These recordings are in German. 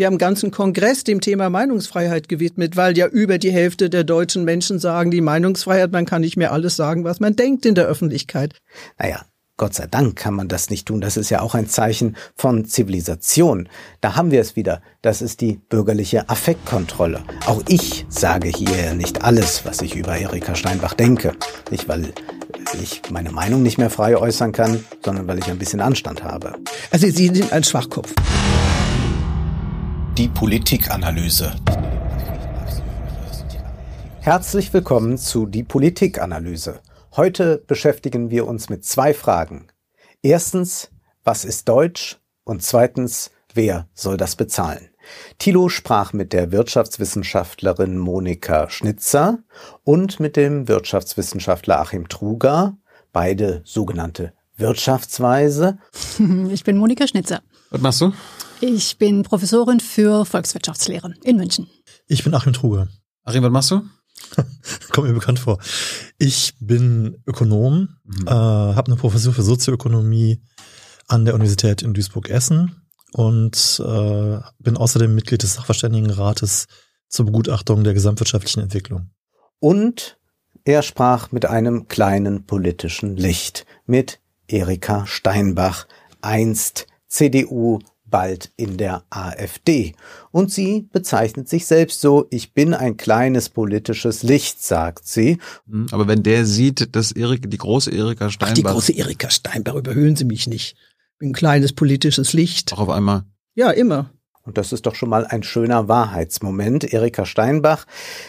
Wir haben einen ganzen Kongress dem Thema Meinungsfreiheit gewidmet, weil ja über die Hälfte der deutschen Menschen sagen, die Meinungsfreiheit, man kann nicht mehr alles sagen, was man denkt in der Öffentlichkeit. Naja, Gott sei Dank kann man das nicht tun. Das ist ja auch ein Zeichen von Zivilisation. Da haben wir es wieder. Das ist die bürgerliche Affektkontrolle. Auch ich sage hier nicht alles, was ich über Erika Steinbach denke. Nicht, weil ich meine Meinung nicht mehr frei äußern kann, sondern weil ich ein bisschen Anstand habe. Also Sie sind ein Schwachkopf. Die Politikanalyse. Herzlich willkommen zu Die Politikanalyse. Heute beschäftigen wir uns mit zwei Fragen. Erstens, was ist Deutsch? Und zweitens, wer soll das bezahlen? Thilo sprach mit der Wirtschaftswissenschaftlerin Monika Schnitzer und mit dem Wirtschaftswissenschaftler Achim Truger, beide sogenannte Wirtschaftsweise. Ich bin Monika Schnitzer. Was machst du? Ich bin Professorin für Volkswirtschaftslehre in München. Ich bin Achim Truger. Achim, was machst du? Kommt mir bekannt vor. Ich bin Ökonom, mhm. äh, habe eine Professur für Sozioökonomie an der Universität in Duisburg-Essen und äh, bin außerdem Mitglied des Sachverständigenrates zur Begutachtung der gesamtwirtschaftlichen Entwicklung. Und er sprach mit einem kleinen politischen Licht, mit Erika Steinbach, einst CDU bald in der AfD. Und sie bezeichnet sich selbst so, ich bin ein kleines politisches Licht, sagt sie. Hm, aber wenn der sieht, dass Erik, die große Erika Steinbach. Ach, die große Erika Steinbach, überhöhen Sie mich nicht. Ich bin ein kleines politisches Licht. Auch auf einmal. Ja, immer. Und das ist doch schon mal ein schöner Wahrheitsmoment. Erika Steinbach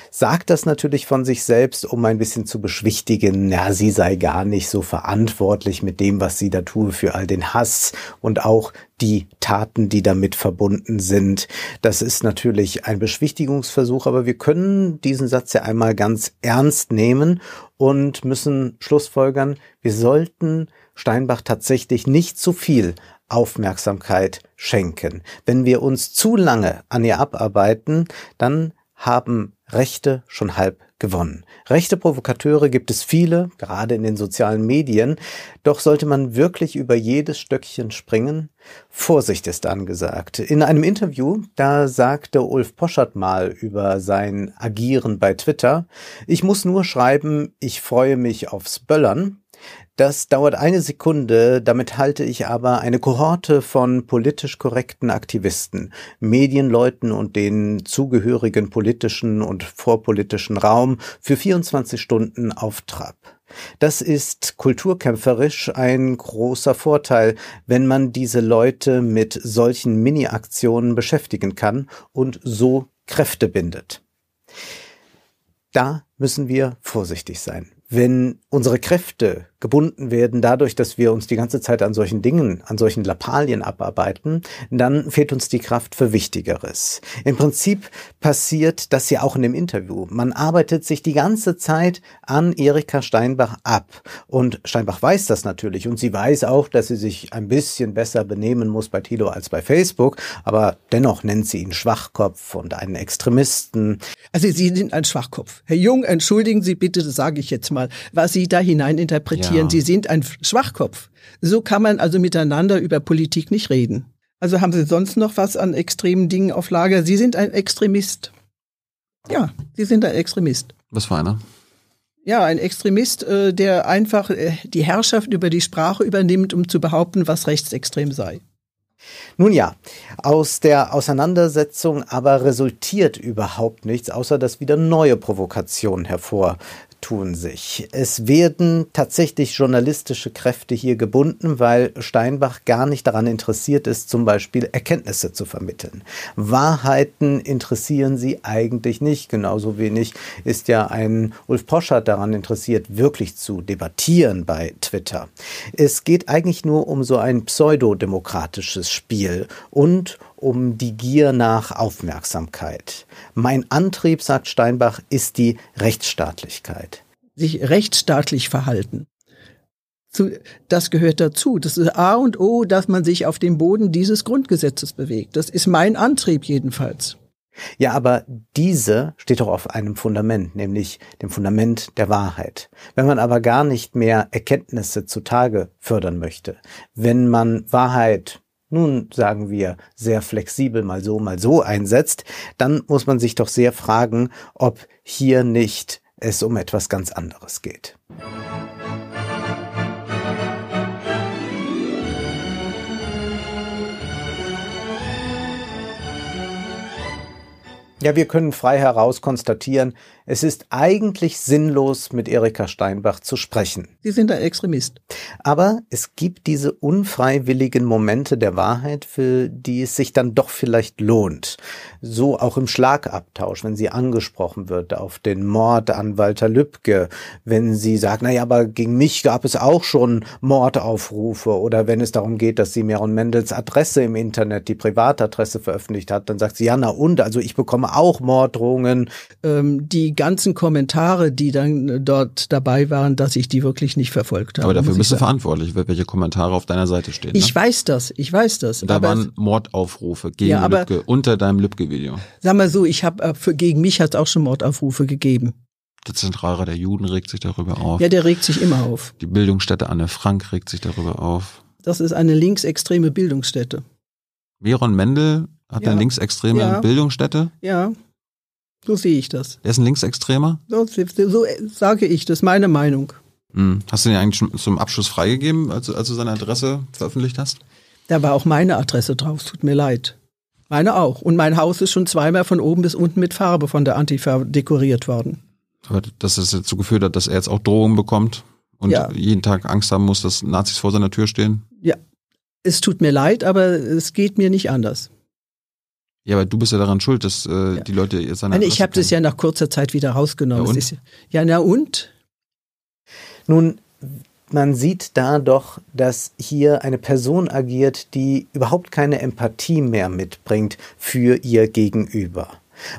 sagt das natürlich von sich selbst, um ein bisschen zu beschwichtigen, ja, sie sei gar nicht so verantwortlich mit dem, was sie da tue für all den Hass und auch die Taten, die damit verbunden sind. Das ist natürlich ein Beschwichtigungsversuch, aber wir können diesen Satz ja einmal ganz ernst nehmen und müssen schlussfolgern, wir sollten Steinbach tatsächlich nicht zu viel Aufmerksamkeit schenken. Wenn wir uns zu lange an ihr abarbeiten, dann haben Rechte schon halb gewonnen. Rechte Provokateure gibt es viele, gerade in den sozialen Medien, doch sollte man wirklich über jedes Stöckchen springen? Vorsicht ist angesagt. In einem Interview, da sagte Ulf Poschert mal über sein Agieren bei Twitter, ich muss nur schreiben, ich freue mich aufs Böllern, das dauert eine Sekunde, damit halte ich aber eine Kohorte von politisch korrekten Aktivisten, Medienleuten und den zugehörigen politischen und vorpolitischen Raum für 24 Stunden auf Trab. Das ist kulturkämpferisch ein großer Vorteil, wenn man diese Leute mit solchen Mini-Aktionen beschäftigen kann und so Kräfte bindet. Da müssen wir vorsichtig sein wenn unsere Kräfte gebunden werden dadurch, dass wir uns die ganze Zeit an solchen Dingen, an solchen Lappalien abarbeiten, dann fehlt uns die Kraft für Wichtigeres. Im Prinzip passiert das ja auch in dem Interview. Man arbeitet sich die ganze Zeit an Erika Steinbach ab. Und Steinbach weiß das natürlich. Und sie weiß auch, dass sie sich ein bisschen besser benehmen muss bei Tilo als bei Facebook. Aber dennoch nennt sie ihn Schwachkopf und einen Extremisten. Also Sie sind ein Schwachkopf. Herr Jung, entschuldigen Sie bitte, das sage ich jetzt mal was Sie da hinein interpretieren. Ja. Sie sind ein Schwachkopf. So kann man also miteinander über Politik nicht reden. Also haben Sie sonst noch was an extremen Dingen auf Lager? Sie sind ein Extremist. Ja, Sie sind ein Extremist. Was für einer? Ja, ein Extremist, äh, der einfach äh, die Herrschaft über die Sprache übernimmt, um zu behaupten, was rechtsextrem sei. Nun ja, aus der Auseinandersetzung aber resultiert überhaupt nichts, außer dass wieder neue Provokationen hervor tun sich. Es werden tatsächlich journalistische Kräfte hier gebunden, weil Steinbach gar nicht daran interessiert ist, zum Beispiel Erkenntnisse zu vermitteln. Wahrheiten interessieren sie eigentlich nicht. Genauso wenig ist ja ein Ulf Poschert daran interessiert, wirklich zu debattieren bei Twitter. Es geht eigentlich nur um so ein pseudodemokratisches Spiel und um die Gier nach Aufmerksamkeit. Mein Antrieb, sagt Steinbach, ist die Rechtsstaatlichkeit. Sich rechtsstaatlich verhalten. Das gehört dazu. Das ist A und O, dass man sich auf dem Boden dieses Grundgesetzes bewegt. Das ist mein Antrieb jedenfalls. Ja, aber diese steht doch auf einem Fundament, nämlich dem Fundament der Wahrheit. Wenn man aber gar nicht mehr Erkenntnisse zutage fördern möchte, wenn man Wahrheit nun sagen wir sehr flexibel mal so, mal so einsetzt, dann muss man sich doch sehr fragen, ob hier nicht es um etwas ganz anderes geht. Ja, wir können frei heraus konstatieren, es ist eigentlich sinnlos, mit Erika Steinbach zu sprechen. Sie sind ein Extremist. Aber es gibt diese unfreiwilligen Momente der Wahrheit, für die es sich dann doch vielleicht lohnt. So auch im Schlagabtausch, wenn sie angesprochen wird auf den Mord an Walter Lübcke, wenn sie sagt, naja, aber gegen mich gab es auch schon Mordaufrufe oder wenn es darum geht, dass sie Meron Mendels Adresse im Internet, die Privatadresse veröffentlicht hat, dann sagt sie, ja, na und, also ich bekomme auch Morddrohungen. Ähm, die ganzen Kommentare, die dann äh, dort dabei waren, dass ich die wirklich nicht verfolgt habe. Aber dafür bist du verantwortlich, welche Kommentare auf deiner Seite stehen. Ich ne? weiß das, ich weiß das. Da waren Mordaufrufe gegen ja, Lübcke unter deinem Lübcke-Video. Sag mal so, ich habe äh, gegen mich hat es auch schon Mordaufrufe gegeben. Der Zentralrat der Juden regt sich darüber auf. Ja, der regt sich immer auf. Die Bildungsstätte Anne Frank regt sich darüber auf. Das ist eine linksextreme Bildungsstätte. Meron Mendel hat ja. eine linksextreme ja. Bildungsstätte? Ja. So sehe ich das. Er ist ein Linksextremer? So, so sage ich, das meine Meinung. Hm. Hast du den eigentlich schon zum Abschluss freigegeben, als, als du seine Adresse veröffentlicht hast? Da war auch meine Adresse drauf, tut mir leid. Meine auch. Und mein Haus ist schon zweimal von oben bis unten mit Farbe von der Antifa dekoriert worden. Aber dass es dazu geführt hat, dass er jetzt auch Drohungen bekommt und ja. jeden Tag Angst haben muss, dass Nazis vor seiner Tür stehen? Ja. Es tut mir leid, aber es geht mir nicht anders. Ja, aber du bist ja daran schuld, dass äh, ja. die Leute jetzt an Nein, Ich habe das ja nach kurzer Zeit wieder rausgenommen. Ja, ist, ja, na und? Nun, man sieht da doch, dass hier eine Person agiert, die überhaupt keine Empathie mehr mitbringt für ihr Gegenüber.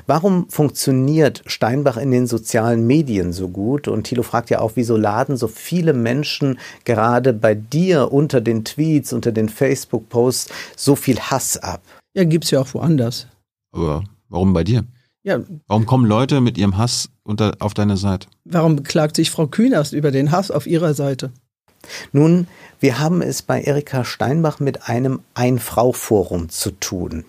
Warum funktioniert Steinbach in den sozialen Medien so gut? Und Thilo fragt ja auch, wieso laden so viele Menschen gerade bei dir unter den Tweets, unter den Facebook-Posts so viel Hass ab? Ja, gibt's ja auch woanders. Aber warum bei dir? Ja. Warum kommen Leute mit ihrem Hass unter, auf deine Seite? Warum beklagt sich Frau Kühnerst über den Hass auf ihrer Seite? Nun, wir haben es bei Erika Steinbach mit einem Ein-Frau-Forum zu tun.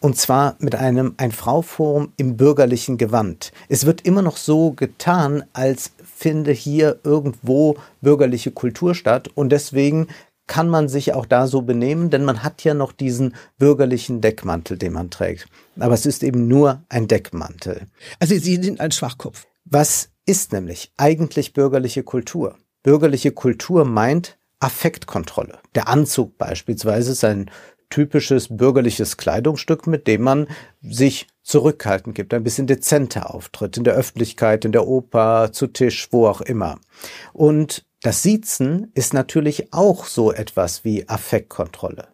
Und zwar mit einem Ein-Frau-Forum im bürgerlichen Gewand. Es wird immer noch so getan, als finde hier irgendwo bürgerliche Kultur statt. Und deswegen kann man sich auch da so benehmen, denn man hat ja noch diesen bürgerlichen Deckmantel, den man trägt. Aber es ist eben nur ein Deckmantel. Also Sie sind ein Schwachkopf. Was ist nämlich eigentlich bürgerliche Kultur? Bürgerliche Kultur meint Affektkontrolle. Der Anzug beispielsweise ist ein typisches bürgerliches Kleidungsstück, mit dem man sich zurückhaltend gibt, ein bisschen dezenter auftritt, in der Öffentlichkeit, in der Oper, zu Tisch, wo auch immer. Und das Siezen ist natürlich auch so etwas wie Affektkontrolle.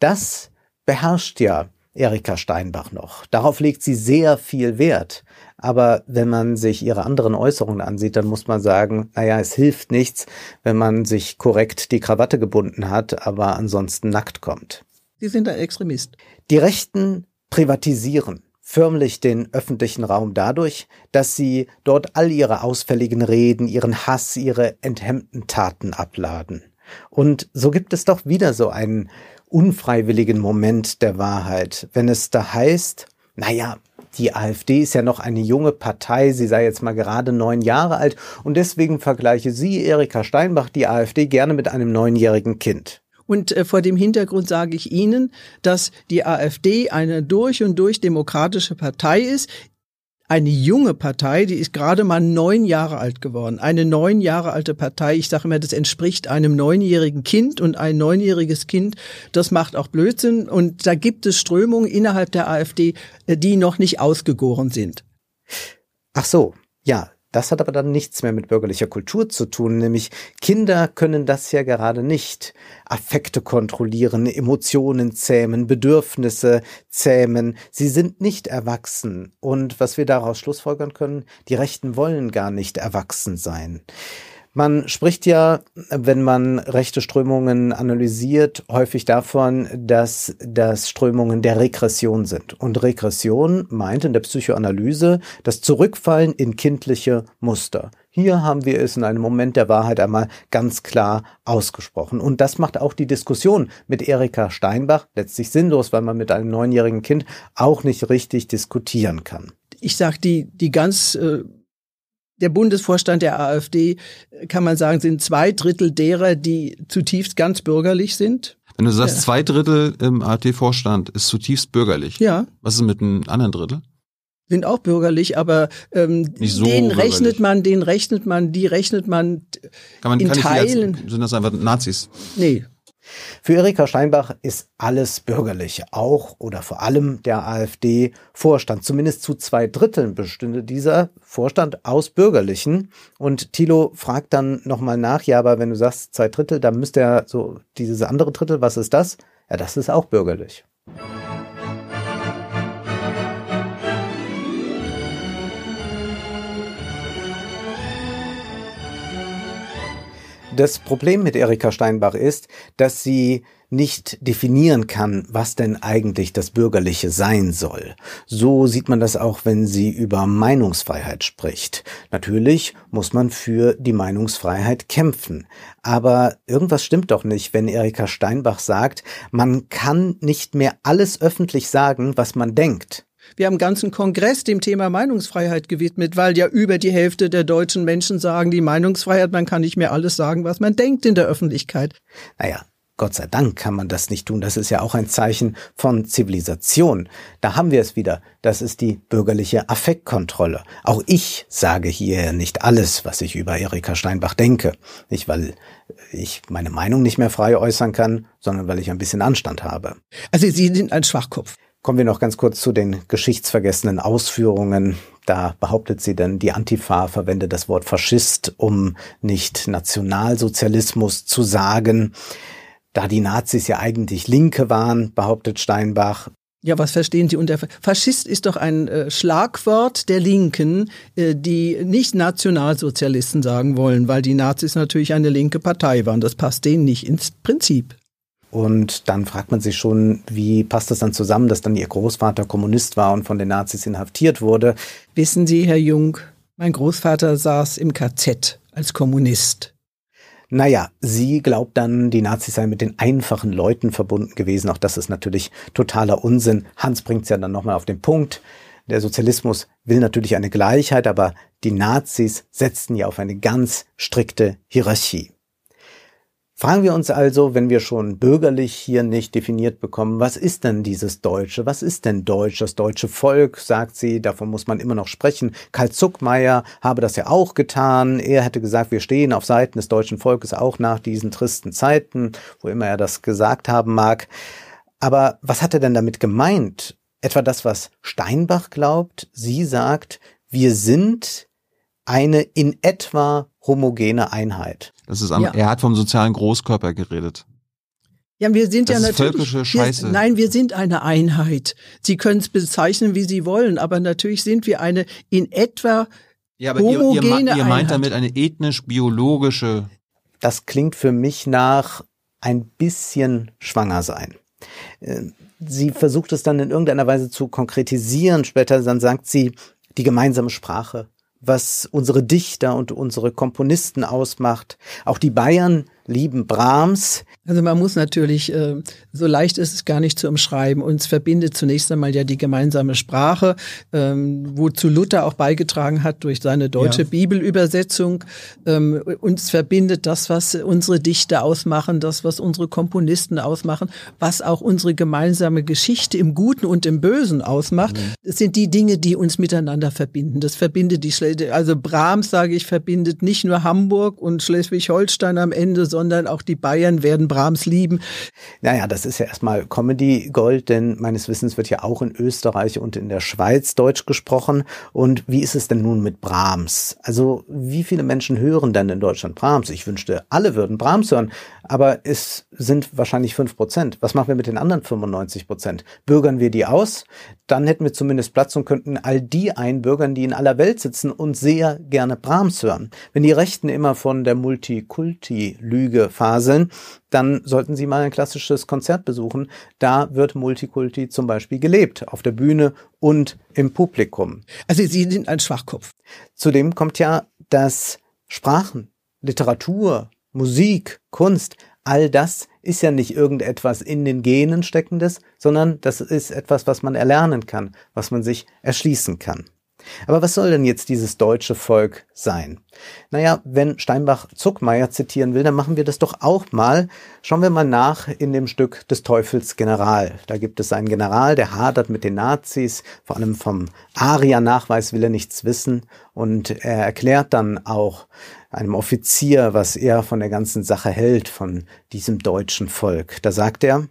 Das beherrscht ja Erika Steinbach noch. Darauf legt sie sehr viel Wert. Aber wenn man sich ihre anderen Äußerungen ansieht, dann muss man sagen, naja, es hilft nichts, wenn man sich korrekt die Krawatte gebunden hat, aber ansonsten nackt kommt. Sie sind ein Extremist. Die Rechten privatisieren förmlich den öffentlichen Raum dadurch, dass sie dort all ihre ausfälligen Reden, ihren Hass, ihre enthemmten Taten abladen. Und so gibt es doch wieder so einen unfreiwilligen Moment der Wahrheit, wenn es da heißt, naja, die AfD ist ja noch eine junge Partei, sie sei jetzt mal gerade neun Jahre alt und deswegen vergleiche sie, Erika Steinbach, die AfD gerne mit einem neunjährigen Kind. Und äh, vor dem Hintergrund sage ich Ihnen, dass die AfD eine durch und durch demokratische Partei ist, eine junge Partei, die ist gerade mal neun Jahre alt geworden. Eine neun Jahre alte Partei, ich sage immer, das entspricht einem neunjährigen Kind und ein neunjähriges Kind, das macht auch Blödsinn. Und da gibt es Strömungen innerhalb der AfD, äh, die noch nicht ausgegoren sind. Ach so, ja, das hat aber dann nichts mehr mit bürgerlicher Kultur zu tun, nämlich Kinder können das ja gerade nicht. Affekte kontrollieren, Emotionen zähmen, Bedürfnisse zähmen. Sie sind nicht erwachsen. Und was wir daraus schlussfolgern können, die Rechten wollen gar nicht erwachsen sein. Man spricht ja, wenn man rechte Strömungen analysiert, häufig davon, dass das Strömungen der Regression sind. Und Regression meint in der Psychoanalyse das Zurückfallen in kindliche Muster. Hier haben wir es in einem Moment der Wahrheit einmal ganz klar ausgesprochen. Und das macht auch die Diskussion mit Erika Steinbach letztlich sinnlos, weil man mit einem neunjährigen Kind auch nicht richtig diskutieren kann. Ich sage, die, die ganz äh der Bundesvorstand der AfD, kann man sagen, sind zwei Drittel derer, die zutiefst ganz bürgerlich sind. Wenn du sagst, ja. zwei Drittel im AfD-Vorstand ist zutiefst bürgerlich. Ja. Was ist mit einem anderen Drittel? sind auch bürgerlich, aber ähm, so den rechnet man, den rechnet man, die rechnet man, kann man in kann Teilen. Als, sind das einfach Nazis? Nee. Für Erika Steinbach ist alles bürgerlich, auch oder vor allem der AfD-Vorstand. Zumindest zu zwei Dritteln bestünde dieser Vorstand aus Bürgerlichen. Und Thilo fragt dann nochmal nach, ja, aber wenn du sagst zwei Drittel, dann müsste ja so dieses andere Drittel, was ist das? Ja, das ist auch bürgerlich. Das Problem mit Erika Steinbach ist, dass sie nicht definieren kann, was denn eigentlich das Bürgerliche sein soll. So sieht man das auch, wenn sie über Meinungsfreiheit spricht. Natürlich muss man für die Meinungsfreiheit kämpfen. Aber irgendwas stimmt doch nicht, wenn Erika Steinbach sagt, man kann nicht mehr alles öffentlich sagen, was man denkt. Wir haben einen ganzen Kongress dem Thema Meinungsfreiheit gewidmet, weil ja über die Hälfte der deutschen Menschen sagen, die Meinungsfreiheit, man kann nicht mehr alles sagen, was man denkt in der Öffentlichkeit. Naja, Gott sei Dank kann man das nicht tun. Das ist ja auch ein Zeichen von Zivilisation. Da haben wir es wieder. Das ist die bürgerliche Affektkontrolle. Auch ich sage hier nicht alles, was ich über Erika Steinbach denke. Nicht, weil ich meine Meinung nicht mehr frei äußern kann, sondern weil ich ein bisschen Anstand habe. Also Sie sind ein Schwachkopf. Kommen wir noch ganz kurz zu den geschichtsvergessenen Ausführungen. Da behauptet sie dann, die Antifa verwende das Wort Faschist, um nicht Nationalsozialismus zu sagen. Da die Nazis ja eigentlich Linke waren, behauptet Steinbach. Ja, was verstehen Sie unter Faschist ist doch ein äh, Schlagwort der Linken, äh, die nicht Nationalsozialisten sagen wollen, weil die Nazis natürlich eine linke Partei waren. Das passt denen nicht ins Prinzip. Und dann fragt man sich schon, wie passt das dann zusammen, dass dann ihr Großvater Kommunist war und von den Nazis inhaftiert wurde. Wissen Sie, Herr Jung, mein Großvater saß im KZ als Kommunist. Naja, sie glaubt dann, die Nazis seien mit den einfachen Leuten verbunden gewesen. Auch das ist natürlich totaler Unsinn. Hans bringt es ja dann nochmal auf den Punkt. Der Sozialismus will natürlich eine Gleichheit, aber die Nazis setzten ja auf eine ganz strikte Hierarchie. Fragen wir uns also, wenn wir schon bürgerlich hier nicht definiert bekommen, was ist denn dieses Deutsche? Was ist denn Deutsch? Das deutsche Volk, sagt sie, davon muss man immer noch sprechen. Karl Zuckmeier habe das ja auch getan. Er hätte gesagt, wir stehen auf Seiten des deutschen Volkes auch nach diesen tristen Zeiten, wo immer er das gesagt haben mag. Aber was hat er denn damit gemeint? Etwa das, was Steinbach glaubt? Sie sagt, wir sind eine in etwa homogene Einheit. Das ist am, ja. er hat vom sozialen Großkörper geredet. Ja, wir sind das ja ist natürlich. Völkische Scheiße. Wir, nein, wir sind eine Einheit. Sie können es bezeichnen, wie Sie wollen, aber natürlich sind wir eine in etwa ja, aber homogene ihr, ihr, ihr meint damit eine ethnisch-biologische. Das klingt für mich nach ein bisschen schwanger sein. Äh, sie versucht es dann in irgendeiner Weise zu konkretisieren. Später dann sagt sie, die gemeinsame Sprache, was unsere Dichter und unsere Komponisten ausmacht. Auch die Bayern lieben Brahms. Also man muss natürlich, äh, so leicht ist es gar nicht zu umschreiben. Uns verbindet zunächst einmal ja die gemeinsame Sprache, ähm, wozu Luther auch beigetragen hat durch seine deutsche ja. Bibelübersetzung. Ähm, uns verbindet das, was unsere Dichter ausmachen, das, was unsere Komponisten ausmachen, was auch unsere gemeinsame Geschichte im Guten und im Bösen ausmacht. Mhm. Das sind die Dinge, die uns miteinander verbinden. Das verbindet die, Schle also Brahms, sage ich, verbindet nicht nur Hamburg und Schleswig-Holstein am Ende, sondern auch die Bayern werden Brahms lieben. Naja, das ist ja erstmal Comedy Gold, denn meines Wissens wird ja auch in Österreich und in der Schweiz Deutsch gesprochen. Und wie ist es denn nun mit Brahms? Also wie viele Menschen hören denn in Deutschland Brahms? Ich wünschte, alle würden Brahms hören, aber es sind wahrscheinlich fünf Prozent. Was machen wir mit den anderen 95 Prozent? Bürgern wir die aus? Dann hätten wir zumindest Platz und könnten all die einbürgern, die in aller Welt sitzen und sehr gerne Brahms hören. Wenn die Rechten immer von der Multikulti-Lüge Lüge faseln, dann sollten Sie mal ein klassisches Konzert besuchen. Da wird Multikulti zum Beispiel gelebt, auf der Bühne und im Publikum. Also Sie sind ein Schwachkopf. Zudem kommt ja, dass Sprachen, Literatur, Musik, Kunst, all das ist ja nicht irgendetwas in den Genen steckendes, sondern das ist etwas, was man erlernen kann, was man sich erschließen kann. Aber was soll denn jetzt dieses deutsche Volk sein? Naja, wenn Steinbach Zuckmeier zitieren will, dann machen wir das doch auch mal. Schauen wir mal nach in dem Stück des Teufels General. Da gibt es einen General, der hadert mit den Nazis, vor allem vom Aria-Nachweis will er nichts wissen und er erklärt dann auch einem Offizier, was er von der ganzen Sache hält, von diesem deutschen Volk. Da sagt er,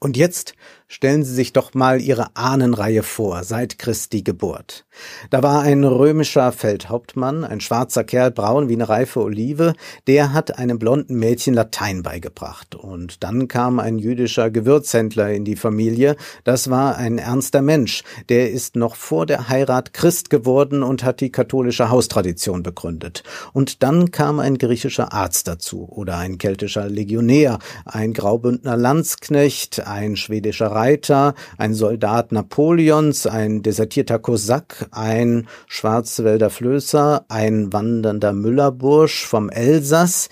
und jetzt Stellen Sie sich doch mal Ihre Ahnenreihe vor, seit Christi Geburt. Da war ein römischer Feldhauptmann, ein schwarzer Kerl, braun wie eine reife Olive, der hat einem blonden Mädchen Latein beigebracht. Und dann kam ein jüdischer Gewürzhändler in die Familie, das war ein ernster Mensch, der ist noch vor der Heirat Christ geworden und hat die katholische Haustradition begründet. Und dann kam ein griechischer Arzt dazu oder ein keltischer Legionär, ein Graubündner Landsknecht, ein schwedischer Reiter, ein Soldat Napoleons, ein desertierter Kosak, ein Schwarzwälder Flößer, ein wandernder Müllerbursch vom Elsass,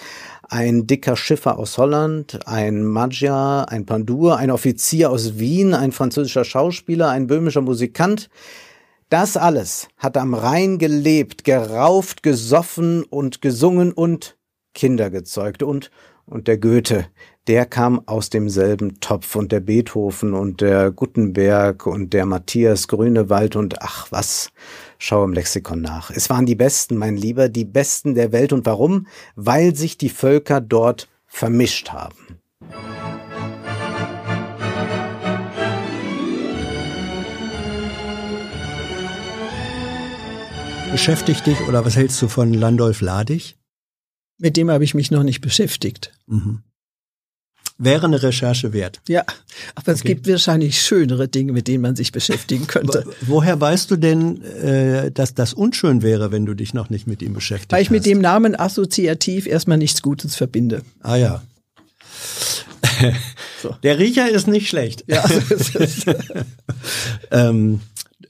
ein dicker Schiffer aus Holland, ein Magyar, ein Pandur, ein Offizier aus Wien, ein französischer Schauspieler, ein böhmischer Musikant. Das alles hat am Rhein gelebt, gerauft, gesoffen und gesungen und Kinder gezeugt und und der Goethe, der kam aus demselben Topf und der Beethoven und der Gutenberg und der Matthias Grünewald und ach was, schau im Lexikon nach. Es waren die Besten, mein Lieber, die Besten der Welt und warum? Weil sich die Völker dort vermischt haben. Beschäftigt dich oder was hältst du von Landolf Ladig? Mit dem habe ich mich noch nicht beschäftigt. Mhm. Wäre eine Recherche wert. Ja, aber es okay. gibt wahrscheinlich schönere Dinge, mit denen man sich beschäftigen könnte. Woher weißt du denn, äh, dass das unschön wäre, wenn du dich noch nicht mit ihm beschäftigst? Weil ich hast? mit dem Namen assoziativ erstmal nichts Gutes verbinde. Ah ja. So. Der Riecher ist nicht schlecht. Ja, ähm,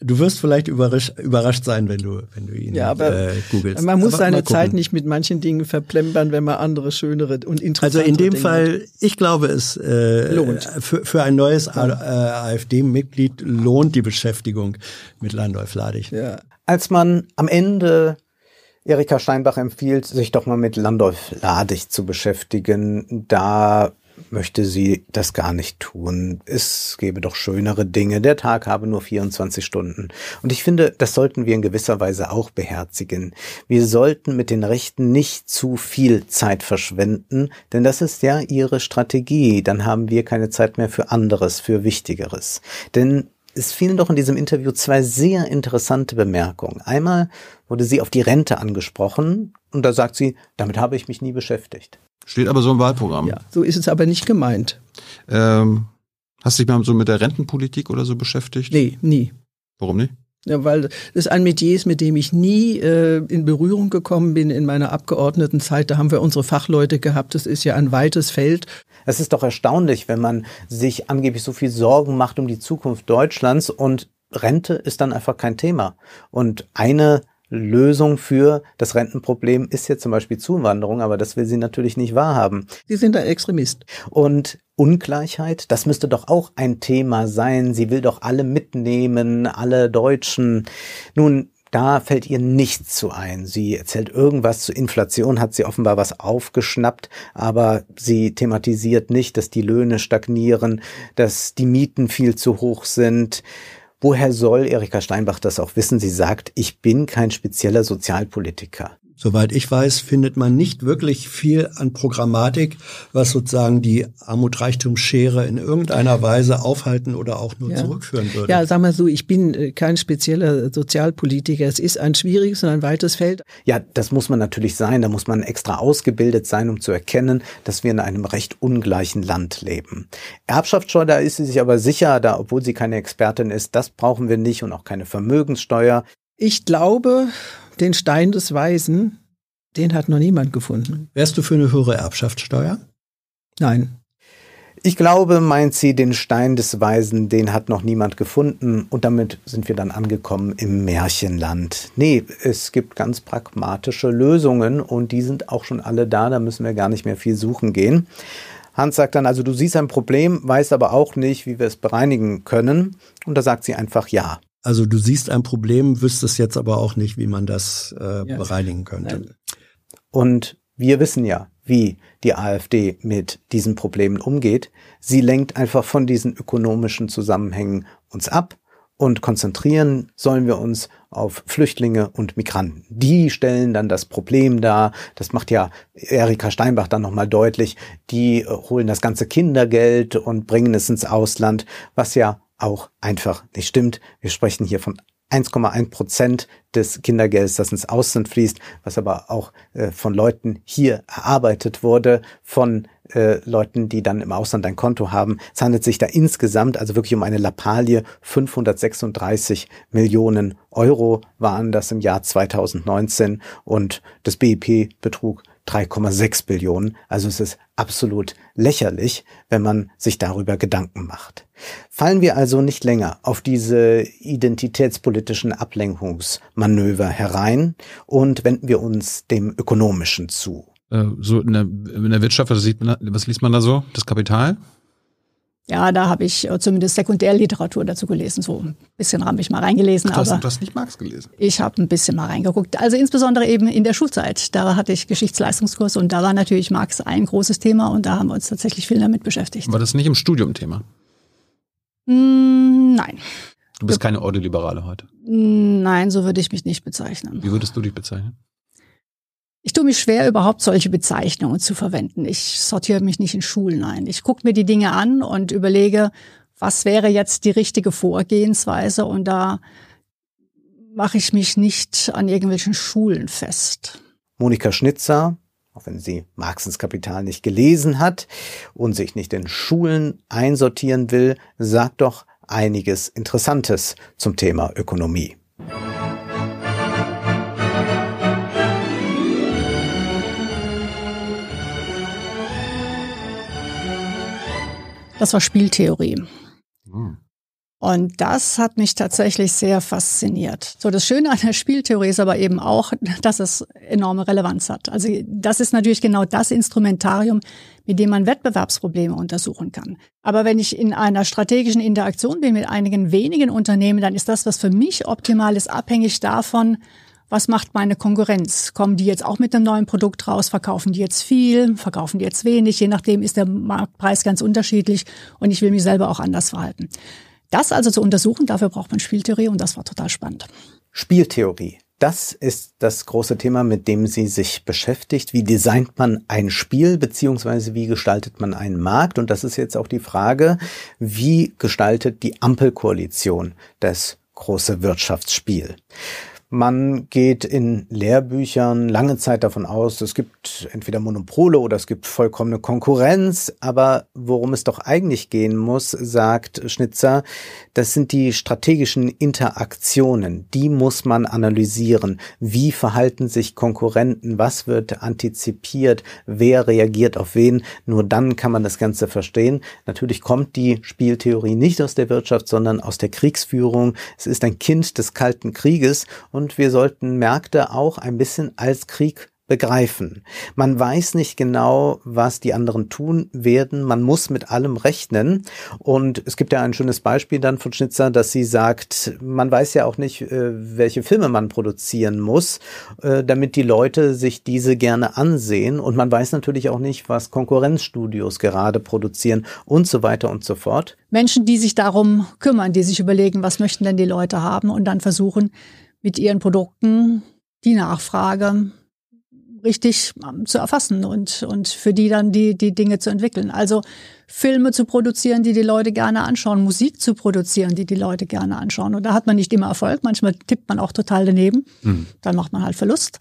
Du wirst vielleicht überrasch, überrascht sein, wenn du, wenn du ihn ja, aber äh, googelst. Man muss aber seine Zeit nicht mit manchen Dingen verplempern, wenn man andere schönere und interessante Also in dem Dinge Fall, hat. ich glaube, es äh, lohnt. Für, für ein neues ja. Äh, AfD-Mitglied lohnt die Beschäftigung mit Landolf Ladig. Ja. Als man am Ende Erika Steinbach empfiehlt, sich doch mal mit Landolf Ladig zu beschäftigen, da möchte sie das gar nicht tun. Es gäbe doch schönere Dinge. Der Tag habe nur 24 Stunden. Und ich finde, das sollten wir in gewisser Weise auch beherzigen. Wir sollten mit den Rechten nicht zu viel Zeit verschwenden, denn das ist ja ihre Strategie. Dann haben wir keine Zeit mehr für anderes, für Wichtigeres. Denn es fielen doch in diesem Interview zwei sehr interessante Bemerkungen. Einmal wurde sie auf die Rente angesprochen und da sagt sie, damit habe ich mich nie beschäftigt. Steht aber so im Wahlprogramm. Ja, so ist es aber nicht gemeint. Ähm, hast du dich mal so mit der Rentenpolitik oder so beschäftigt? Nee, nie. Warum nicht? Ja, weil das ist ein Metier, mit dem ich nie äh, in Berührung gekommen bin in meiner Abgeordnetenzeit. Da haben wir unsere Fachleute gehabt. Das ist ja ein weites Feld. Es ist doch erstaunlich, wenn man sich angeblich so viel Sorgen macht um die Zukunft Deutschlands und Rente ist dann einfach kein Thema. Und eine Lösung für das Rentenproblem ist jetzt zum Beispiel Zuwanderung, aber das will sie natürlich nicht wahrhaben. Sie sind ein Extremist. Und Ungleichheit, das müsste doch auch ein Thema sein. Sie will doch alle mitnehmen, alle Deutschen. Nun, da fällt ihr nichts zu ein. Sie erzählt irgendwas zur Inflation, hat sie offenbar was aufgeschnappt, aber sie thematisiert nicht, dass die Löhne stagnieren, dass die Mieten viel zu hoch sind. Woher soll Erika Steinbach das auch wissen? Sie sagt, ich bin kein spezieller Sozialpolitiker. Soweit ich weiß, findet man nicht wirklich viel an Programmatik, was sozusagen die Armut-Reichtum-Schere in irgendeiner Weise aufhalten oder auch nur ja. zurückführen würde. Ja, sag mal so, ich bin äh, kein spezieller Sozialpolitiker. Es ist ein schwieriges und ein weites Feld. Ja, das muss man natürlich sein. Da muss man extra ausgebildet sein, um zu erkennen, dass wir in einem recht ungleichen Land leben. Erbschaftssteuer, da ist sie sich aber sicher, da, obwohl sie keine Expertin ist, das brauchen wir nicht und auch keine Vermögenssteuer. Ich glaube, den Stein des Weisen, den hat noch niemand gefunden. Wärst du für eine höhere Erbschaftssteuer? Nein. Ich glaube, meint sie, den Stein des Weisen, den hat noch niemand gefunden und damit sind wir dann angekommen im Märchenland. Nee, es gibt ganz pragmatische Lösungen und die sind auch schon alle da, da müssen wir gar nicht mehr viel suchen gehen. Hans sagt dann also, du siehst ein Problem, weißt aber auch nicht, wie wir es bereinigen können und da sagt sie einfach ja. Also du siehst ein Problem, wüsstest jetzt aber auch nicht, wie man das äh, ja. bereinigen könnte. Und wir wissen ja, wie die AfD mit diesen Problemen umgeht. Sie lenkt einfach von diesen ökonomischen Zusammenhängen uns ab und konzentrieren sollen wir uns auf Flüchtlinge und Migranten. Die stellen dann das Problem dar. Das macht ja Erika Steinbach dann nochmal deutlich. Die holen das ganze Kindergeld und bringen es ins Ausland, was ja auch einfach nicht stimmt. Wir sprechen hier von 1,1 Prozent des Kindergelds, das ins Ausland fließt, was aber auch äh, von Leuten hier erarbeitet wurde, von äh, Leuten, die dann im Ausland ein Konto haben. Es handelt sich da insgesamt also wirklich um eine Lappalie. 536 Millionen Euro waren das im Jahr 2019 und das BIP betrug 3,6 Billionen. Also es ist absolut lächerlich, wenn man sich darüber Gedanken macht. Fallen wir also nicht länger auf diese identitätspolitischen Ablenkungsmanöver herein und wenden wir uns dem Ökonomischen zu. Äh, so in der, in der Wirtschaft, was, was liest man da so? Das Kapital? Ja, da habe ich äh, zumindest Sekundärliteratur dazu gelesen. So ein bisschen habe ich mal reingelesen. Ach, du, hast, aber du hast nicht Marx gelesen? Ich habe ein bisschen mal reingeguckt. Also insbesondere eben in der Schulzeit. Da hatte ich Geschichtsleistungskurs und da war natürlich Marx ein großes Thema und da haben wir uns tatsächlich viel damit beschäftigt. War das nicht im Studium Thema? Mm, nein. Du bist keine Ordoliberale heute? Nein, so würde ich mich nicht bezeichnen. Wie würdest du dich bezeichnen? Ich tue mich schwer, überhaupt solche Bezeichnungen zu verwenden. Ich sortiere mich nicht in Schulen ein. Ich gucke mir die Dinge an und überlege, was wäre jetzt die richtige Vorgehensweise und da mache ich mich nicht an irgendwelchen Schulen fest. Monika Schnitzer, auch wenn sie Marxens Kapital nicht gelesen hat und sich nicht in Schulen einsortieren will, sagt doch einiges Interessantes zum Thema Ökonomie. Das war Spieltheorie. Hm. Und das hat mich tatsächlich sehr fasziniert. So, das Schöne an der Spieltheorie ist aber eben auch, dass es enorme Relevanz hat. Also das ist natürlich genau das Instrumentarium, mit dem man Wettbewerbsprobleme untersuchen kann. Aber wenn ich in einer strategischen Interaktion bin mit einigen wenigen Unternehmen, dann ist das, was für mich optimal ist, abhängig davon, was macht meine Konkurrenz? Kommen die jetzt auch mit einem neuen Produkt raus? Verkaufen die jetzt viel? Verkaufen die jetzt wenig? Je nachdem ist der Marktpreis ganz unterschiedlich und ich will mich selber auch anders verhalten. Das also zu untersuchen, dafür braucht man Spieltheorie und das war total spannend. Spieltheorie. Das ist das große Thema, mit dem sie sich beschäftigt. Wie designt man ein Spiel, beziehungsweise wie gestaltet man einen Markt? Und das ist jetzt auch die Frage, wie gestaltet die Ampelkoalition das große Wirtschaftsspiel? Man geht in Lehrbüchern lange Zeit davon aus, es gibt entweder Monopole oder es gibt vollkommene Konkurrenz. Aber worum es doch eigentlich gehen muss, sagt Schnitzer, das sind die strategischen Interaktionen. Die muss man analysieren. Wie verhalten sich Konkurrenten? Was wird antizipiert? Wer reagiert auf wen? Nur dann kann man das Ganze verstehen. Natürlich kommt die Spieltheorie nicht aus der Wirtschaft, sondern aus der Kriegsführung. Es ist ein Kind des Kalten Krieges und wir sollten Märkte auch ein bisschen als Krieg begreifen. Man weiß nicht genau, was die anderen tun werden. Man muss mit allem rechnen. Und es gibt ja ein schönes Beispiel dann von Schnitzer, dass sie sagt, man weiß ja auch nicht, äh, welche Filme man produzieren muss, äh, damit die Leute sich diese gerne ansehen. Und man weiß natürlich auch nicht, was Konkurrenzstudios gerade produzieren und so weiter und so fort. Menschen, die sich darum kümmern, die sich überlegen, was möchten denn die Leute haben und dann versuchen, mit ihren Produkten die Nachfrage richtig ähm, zu erfassen und, und für die dann die, die Dinge zu entwickeln. Also Filme zu produzieren, die die Leute gerne anschauen, Musik zu produzieren, die die Leute gerne anschauen. Und da hat man nicht immer Erfolg, manchmal tippt man auch total daneben, mhm. dann macht man halt Verlust.